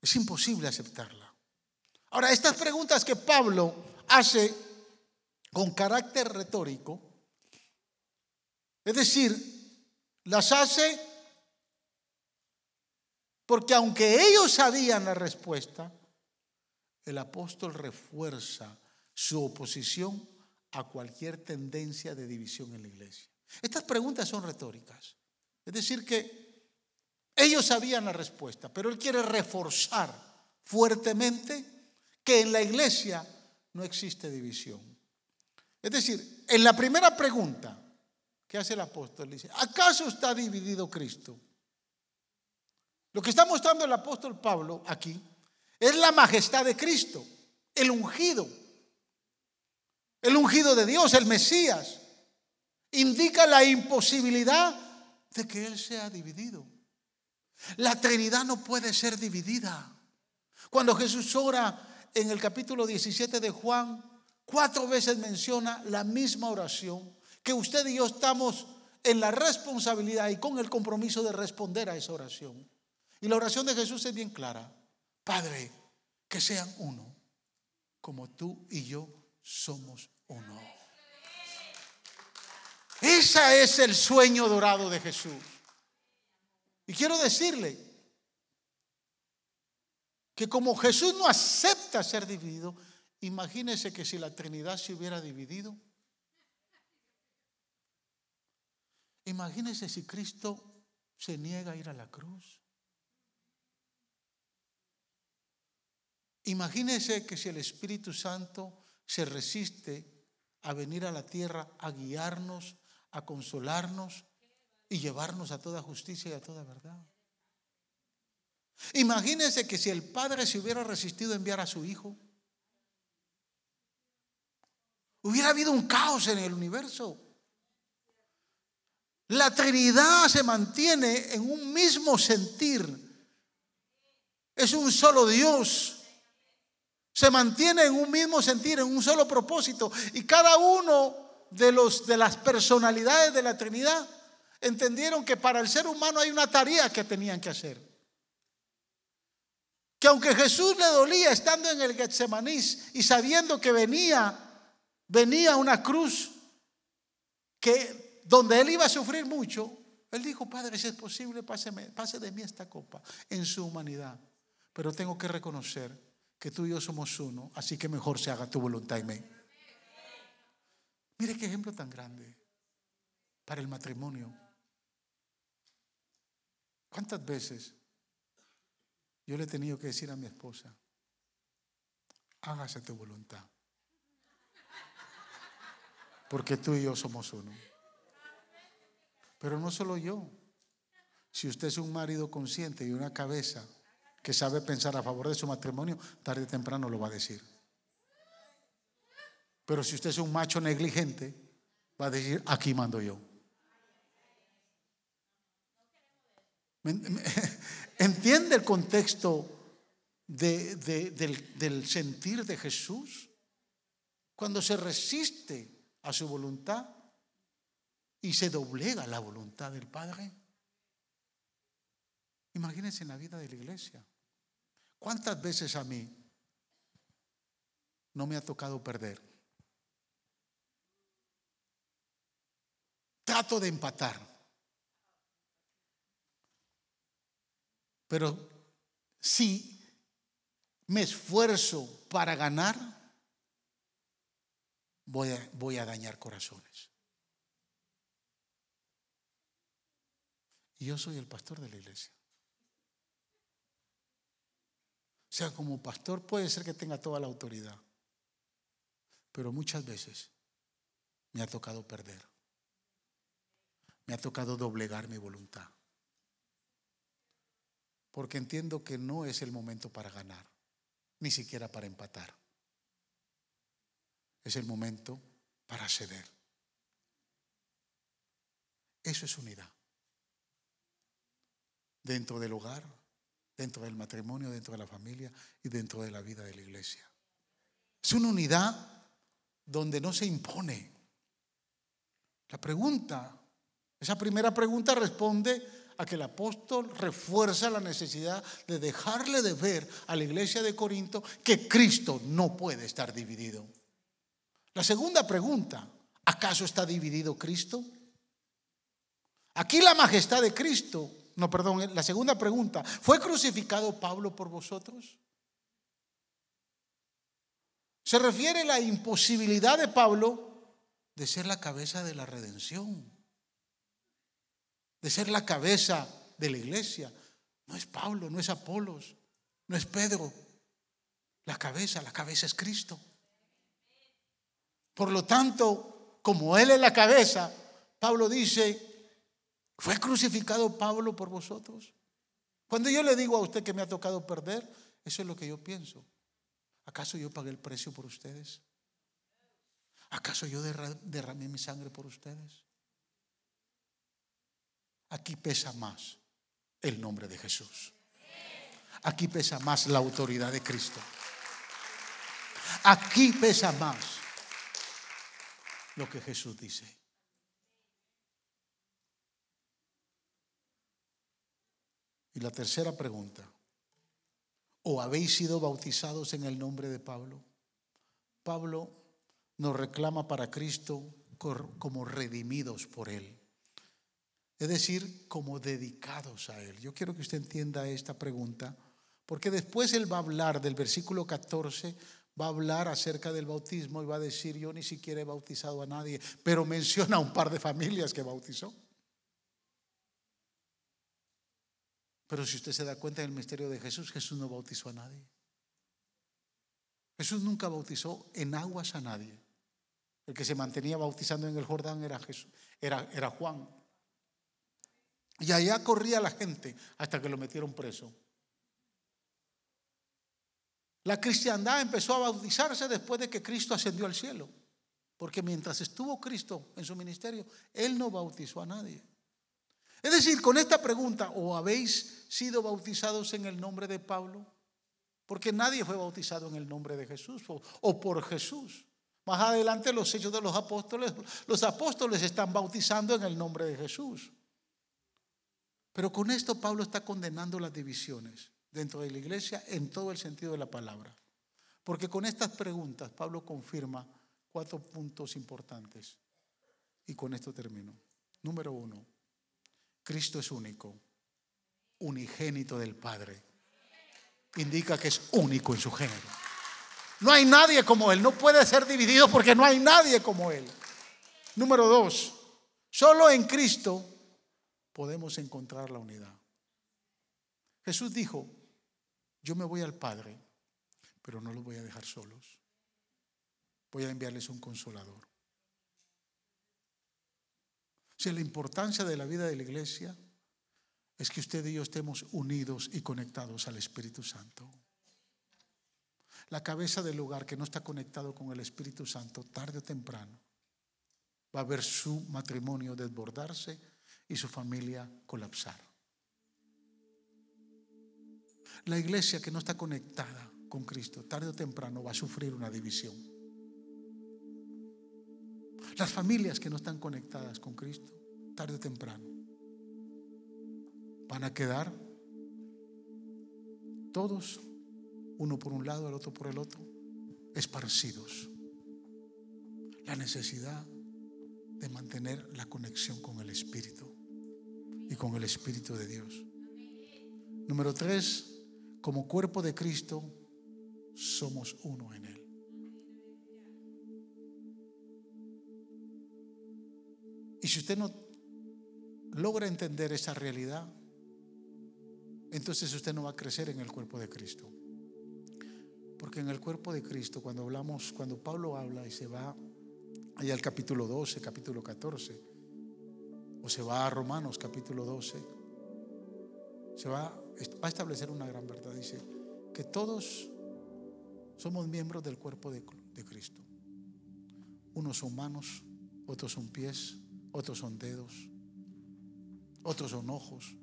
Es imposible aceptarla. Ahora, estas preguntas que Pablo hace con carácter retórico, es decir, las hace porque aunque ellos sabían la respuesta, el apóstol refuerza su oposición a cualquier tendencia de división en la iglesia. Estas preguntas son retóricas. Es decir, que Ellos sabían la respuesta, pero él quiere reforzar fuertemente que en la iglesia no existe división. Es decir, en la primera pregunta que hace el apóstol, dice, ¿acaso está dividido Cristo? Lo que está mostrando el apóstol Pablo aquí es la majestad de Cristo, el ungido, el ungido de Dios, el Mesías. Indica la imposibilidad de que Él sea dividido. La Trinidad no puede ser dividida. Cuando Jesús ora en el capítulo 17 de Juan, cuatro veces menciona la misma oración, que usted y yo estamos en la responsabilidad y con el compromiso de responder a esa oración. Y la oración de Jesús es bien clara. Padre, que sean uno, como tú y yo somos uno. Ese es el sueño dorado de Jesús. Y quiero decirle que como Jesús no acepta ser dividido, imagínese que si la Trinidad se hubiera dividido, imagínese si Cristo se niega a ir a la cruz. Imagínese que si el Espíritu Santo se resiste a venir a la tierra a guiarnos, a consolarnos y llevarnos a toda justicia y a toda verdad. Imagínese que si el Padre se hubiera resistido a enviar a su Hijo, hubiera habido un caos en el universo. La Trinidad se mantiene en un mismo sentir. Es un solo Dios. Se mantiene en un mismo sentir, en un solo propósito. Y cada uno de, los, de las personalidades de la Trinidad entendieron que para el ser humano hay una tarea que tenían que hacer. Que aunque Jesús le dolía estando en el Getsemaní y sabiendo que venía, venía una cruz que donde él iba a sufrir mucho, él dijo, Padre, si es posible, pase de mí esta copa en su humanidad. Pero tengo que reconocer que tú y yo somos uno, así que mejor se haga tu voluntad en mí. Mire qué ejemplo tan grande para el matrimonio. ¿Cuántas veces yo le he tenido que decir a mi esposa, hágase tu voluntad? Porque tú y yo somos uno. Pero no solo yo. Si usted es un marido consciente y una cabeza que sabe pensar a favor de su matrimonio, tarde o temprano lo va a decir. Pero si usted es un macho negligente, va a decir, aquí mando yo. ¿Entiende el contexto del, del sentir de Jesús? Cuando se resiste a su voluntad y se doblega la voluntad del Padre. Imagínense en la vida de la iglesia. ¿Cuántas veces a mí no me ha tocado perder? Trato de empatar. Pero si me esfuerzo para ganar, voy a, dañar corazones. Y yo soy el pastor de la iglesia. O sea, como pastor puede ser que tenga toda la autoridad, pero muchas veces me ha tocado perder. Me ha tocado doblegar mi voluntad. Porque entiendo que no es el momento para ganar, ni siquiera para empatar. Es el momento para ceder. Eso es unidad. Dentro del hogar, dentro del matrimonio, dentro de la familia y dentro de la vida de la iglesia. Es una unidad donde no se impone. La pregunta, esa primera pregunta responde a que el apóstol refuerza la necesidad de dejarle de ver a la iglesia de Corinto que Cristo no puede estar dividido. La segunda pregunta, ¿acaso está dividido Cristo? Aquí la majestad de Cristo no, perdón, la segunda pregunta, ¿fue crucificado Pablo por vosotros? Se refiere a la imposibilidad de Pablo de ser la cabeza de la redención, de ser la cabeza de la iglesia. No es Pablo, no es Apolos, no es Pedro. La cabeza, la cabeza es Cristo. Por lo tanto, como Él es la cabeza, Pablo dice, ¿fue crucificado Pablo por vosotros? Cuando yo le digo a usted que me ha tocado perder, eso es lo que yo pienso. ¿Acaso yo pagué el precio por ustedes? ¿Acaso yo derramé mi sangre por ustedes? Aquí pesa más el nombre de Jesús. Aquí pesa más la autoridad de Cristo. Aquí pesa más lo que Jesús dice. Y la tercera pregunta, ¿o habéis sido bautizados en el nombre de Pablo? Pablo nos reclama para Cristo como redimidos por Él es decir, como dedicados a Él. Yo quiero que usted entienda esta pregunta, porque después Él va a hablar del versículo 14, va a hablar acerca del bautismo y va a decir, yo ni siquiera he bautizado a nadie, pero menciona un par de familias que bautizó. Pero si usted se da cuenta del misterio de Jesús, Jesús no bautizó a nadie. Jesús nunca bautizó en aguas a nadie. El que se mantenía bautizando en el Jordán era, Jesús, era, era Juan. Y allá corría la gente hasta que lo metieron preso. La cristiandad empezó a bautizarse después de que Cristo ascendió al cielo. Porque mientras estuvo Cristo en su ministerio, Él no bautizó a nadie. Es decir, con esta pregunta, ¿o habéis sido bautizados en el nombre de Pablo? Porque nadie fue bautizado en el nombre de Jesús o por Jesús. Más adelante los hechos de los apóstoles, los apóstoles están bautizando en el nombre de Jesús. Pero con esto Pablo está condenando las divisiones dentro de la iglesia en todo el sentido de la palabra. Porque con estas preguntas Pablo confirma cuatro puntos importantes. Y con esto termino. Número uno, Cristo es único, unigénito del Padre. Indica que es único en su género. No hay nadie como Él, no puede ser dividido porque no hay nadie como Él. Número dos, solo en Cristo podemos encontrar la unidad. Jesús dijo, yo me voy al Padre, pero no los voy a dejar solos. Voy a enviarles un consolador. Si la importancia de la vida de la iglesia es que usted y yo estemos unidos y conectados al Espíritu Santo. La cabeza del lugar que no está conectado con el Espíritu Santo, tarde o temprano, va a ver su matrimonio desbordarse y su familia colapsar. La iglesia que no está conectada con Cristo, tarde o temprano va a sufrir una división. Las familias que no están conectadas con Cristo, tarde o temprano, van a quedar todos, uno por un lado, el otro por el otro, esparcidos. La necesidad de mantener la conexión con el Espíritu y con el Espíritu de Dios. Número tres, como cuerpo de Cristo, somos uno en Él. Y si usted no logra entender esa realidad, entonces usted no va a crecer en el cuerpo de Cristo. Porque en el cuerpo de Cristo, cuando hablamos, cuando Pablo habla y se va allá al capítulo 12, capítulo 14, o se va a Romanos capítulo 12, se va, a establecer una gran verdad. Dice que todos somos miembros del cuerpo de, de Cristo. Unos son manos, otros son pies, otros son dedos, otros son ojos.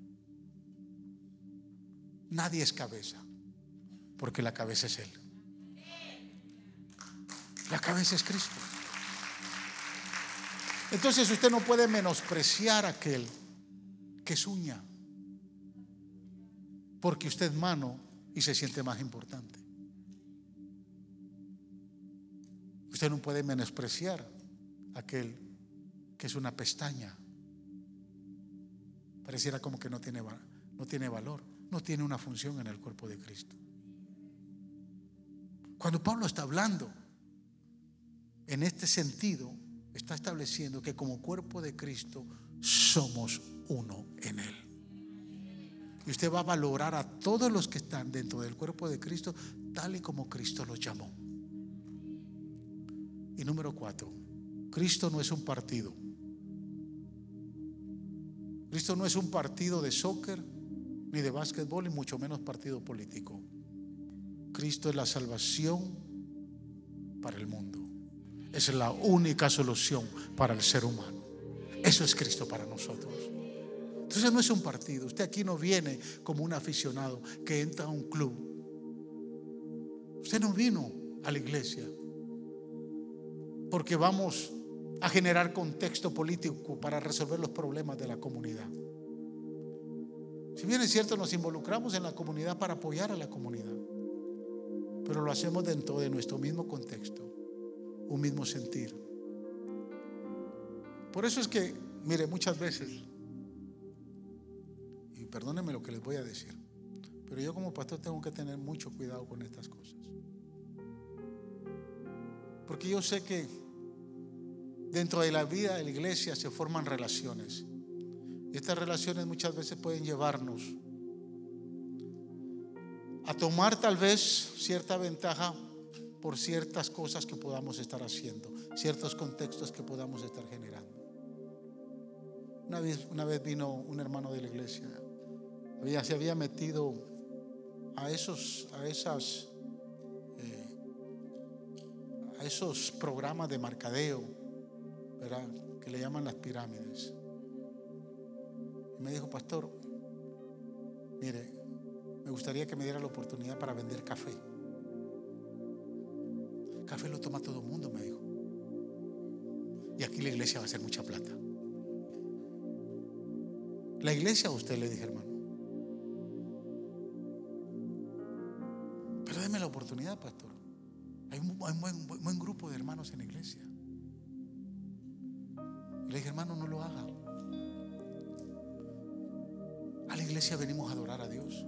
Nadie es cabeza, porque la cabeza es Él. La cabeza es Cristo. Entonces usted no puede menospreciar aquel que es uña, porque usted es mano y se siente más importante. Usted no puede menospreciar aquel que es una pestaña. Pareciera como que no tiene, no tiene valor, no tiene una función en el cuerpo de Cristo. Cuando Pablo está hablando en este sentido, está estableciendo que como cuerpo de Cristo somos uno en Él. Y usted va a valorar a todos los que están dentro del cuerpo de Cristo tal y como Cristo los llamó. Y número cuatro, Cristo no es un partido. Cristo no es un partido de soccer, ni de básquetbol, y mucho menos partido político. Cristo es la salvación para el mundo. Es la única solución para el ser humano. Eso es Cristo para nosotros. Entonces no es un partido. Usted aquí no viene como un aficionado que entra a un club. Usted no vino a la iglesia porque vamos a generar contexto político para resolver los problemas de la comunidad. Si bien es cierto, nos involucramos en la comunidad para apoyar a la comunidad, pero lo hacemos dentro de nuestro mismo contexto, un mismo sentir. Por eso es que, mire, muchas veces, y perdónenme lo que les voy a decir, pero yo como pastor tengo que tener mucho cuidado con estas cosas. Porque yo sé que dentro de la vida de la iglesia se forman relaciones. Y estas relaciones muchas veces pueden llevarnos a tomar tal vez cierta ventaja por ciertas cosas que podamos estar haciendo, ciertos contextos que podamos estar generando. Una vez, una vez vino un hermano de la iglesia, había, se había metido a esos, a esas, eh, a esos programas de mercadeo, ¿verdad? que le llaman las pirámides. Y me dijo, pastor, mire, me gustaría que me diera la oportunidad para vender café. Café lo toma todo el mundo, me dijo. Y aquí la iglesia va a hacer mucha plata. La iglesia a usted le dije, hermano. Pero déme la oportunidad, pastor. Hay un, buen, buen grupo de hermanos en la iglesia. Hermano, no lo haga. A la iglesia venimos a adorar a Dios.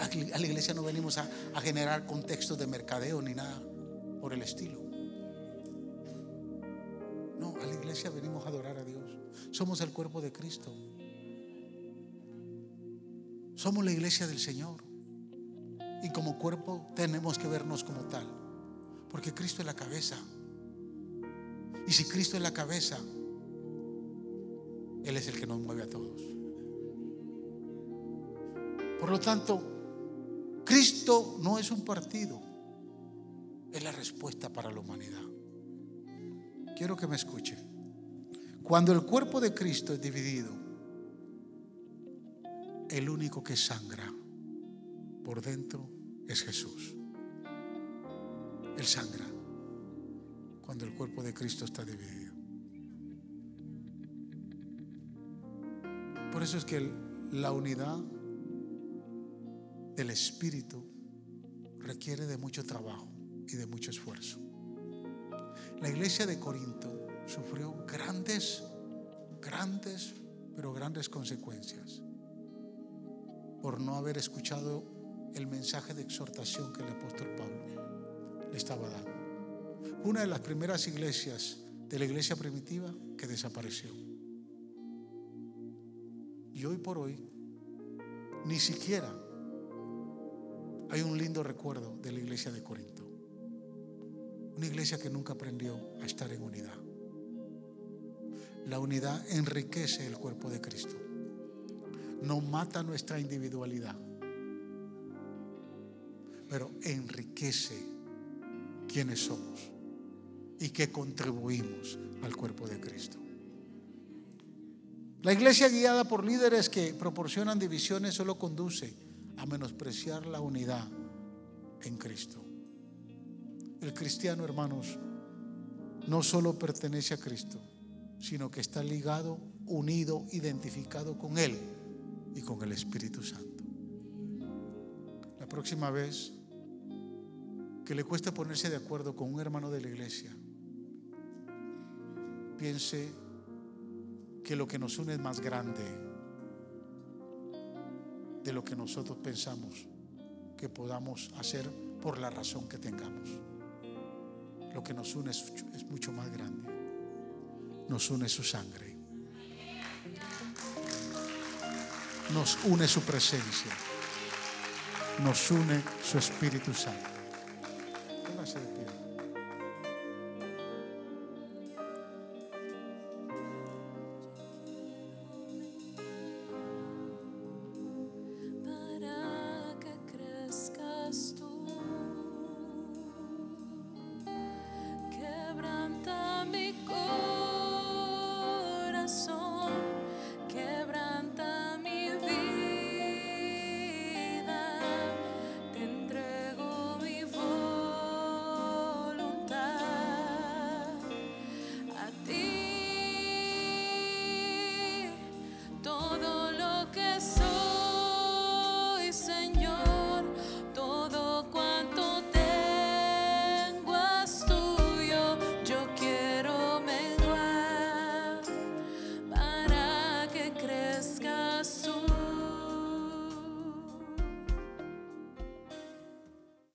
A la iglesia no venimos a, a generar contextos de mercadeo ni nada por el estilo. No, a la iglesia venimos a adorar a Dios. Somos el cuerpo de Cristo. Somos la iglesia del Señor. Y como cuerpo tenemos que vernos como tal. Porque Cristo es la cabeza. Y si Cristo es la cabeza, Él es el que nos mueve a todos. Por lo tanto, Cristo no es un partido, es la respuesta para la humanidad. Quiero que me escuche. Cuando el cuerpo de Cristo es dividido, el único que sangra por dentro es Jesús. Él sangra cuando el cuerpo de Cristo está dividido. Por eso es que la unidad del Espíritu requiere de mucho trabajo y de mucho esfuerzo. La iglesia de Corinto sufrió grandes, grandes, pero grandes consecuencias por no haber escuchado el mensaje de exhortación que el apóstol Pablo le estaba dando una de las primeras iglesias de la iglesia primitiva que desapareció. Y hoy por hoy, ni siquiera hay un lindo recuerdo de la iglesia de Corinto. Una iglesia que nunca aprendió a estar en unidad. La unidad enriquece el cuerpo de Cristo. No mata nuestra individualidad, pero enriquece quienes somos y que contribuimos al cuerpo de Cristo. La iglesia guiada por líderes que proporcionan divisiones solo conduce a menospreciar la unidad en Cristo. El cristiano, hermanos, no solo pertenece a Cristo, sino que está ligado, unido, identificado con Él y con el Espíritu Santo. La próxima vez que le cueste ponerse de acuerdo con un hermano de la iglesia, piense que lo que nos une es más grande de lo que nosotros pensamos que podamos hacer por la razón que tengamos. Lo que nos une es, mucho más grande. Nos une su sangre. nos une su presencia, nos une su Espíritu Santo.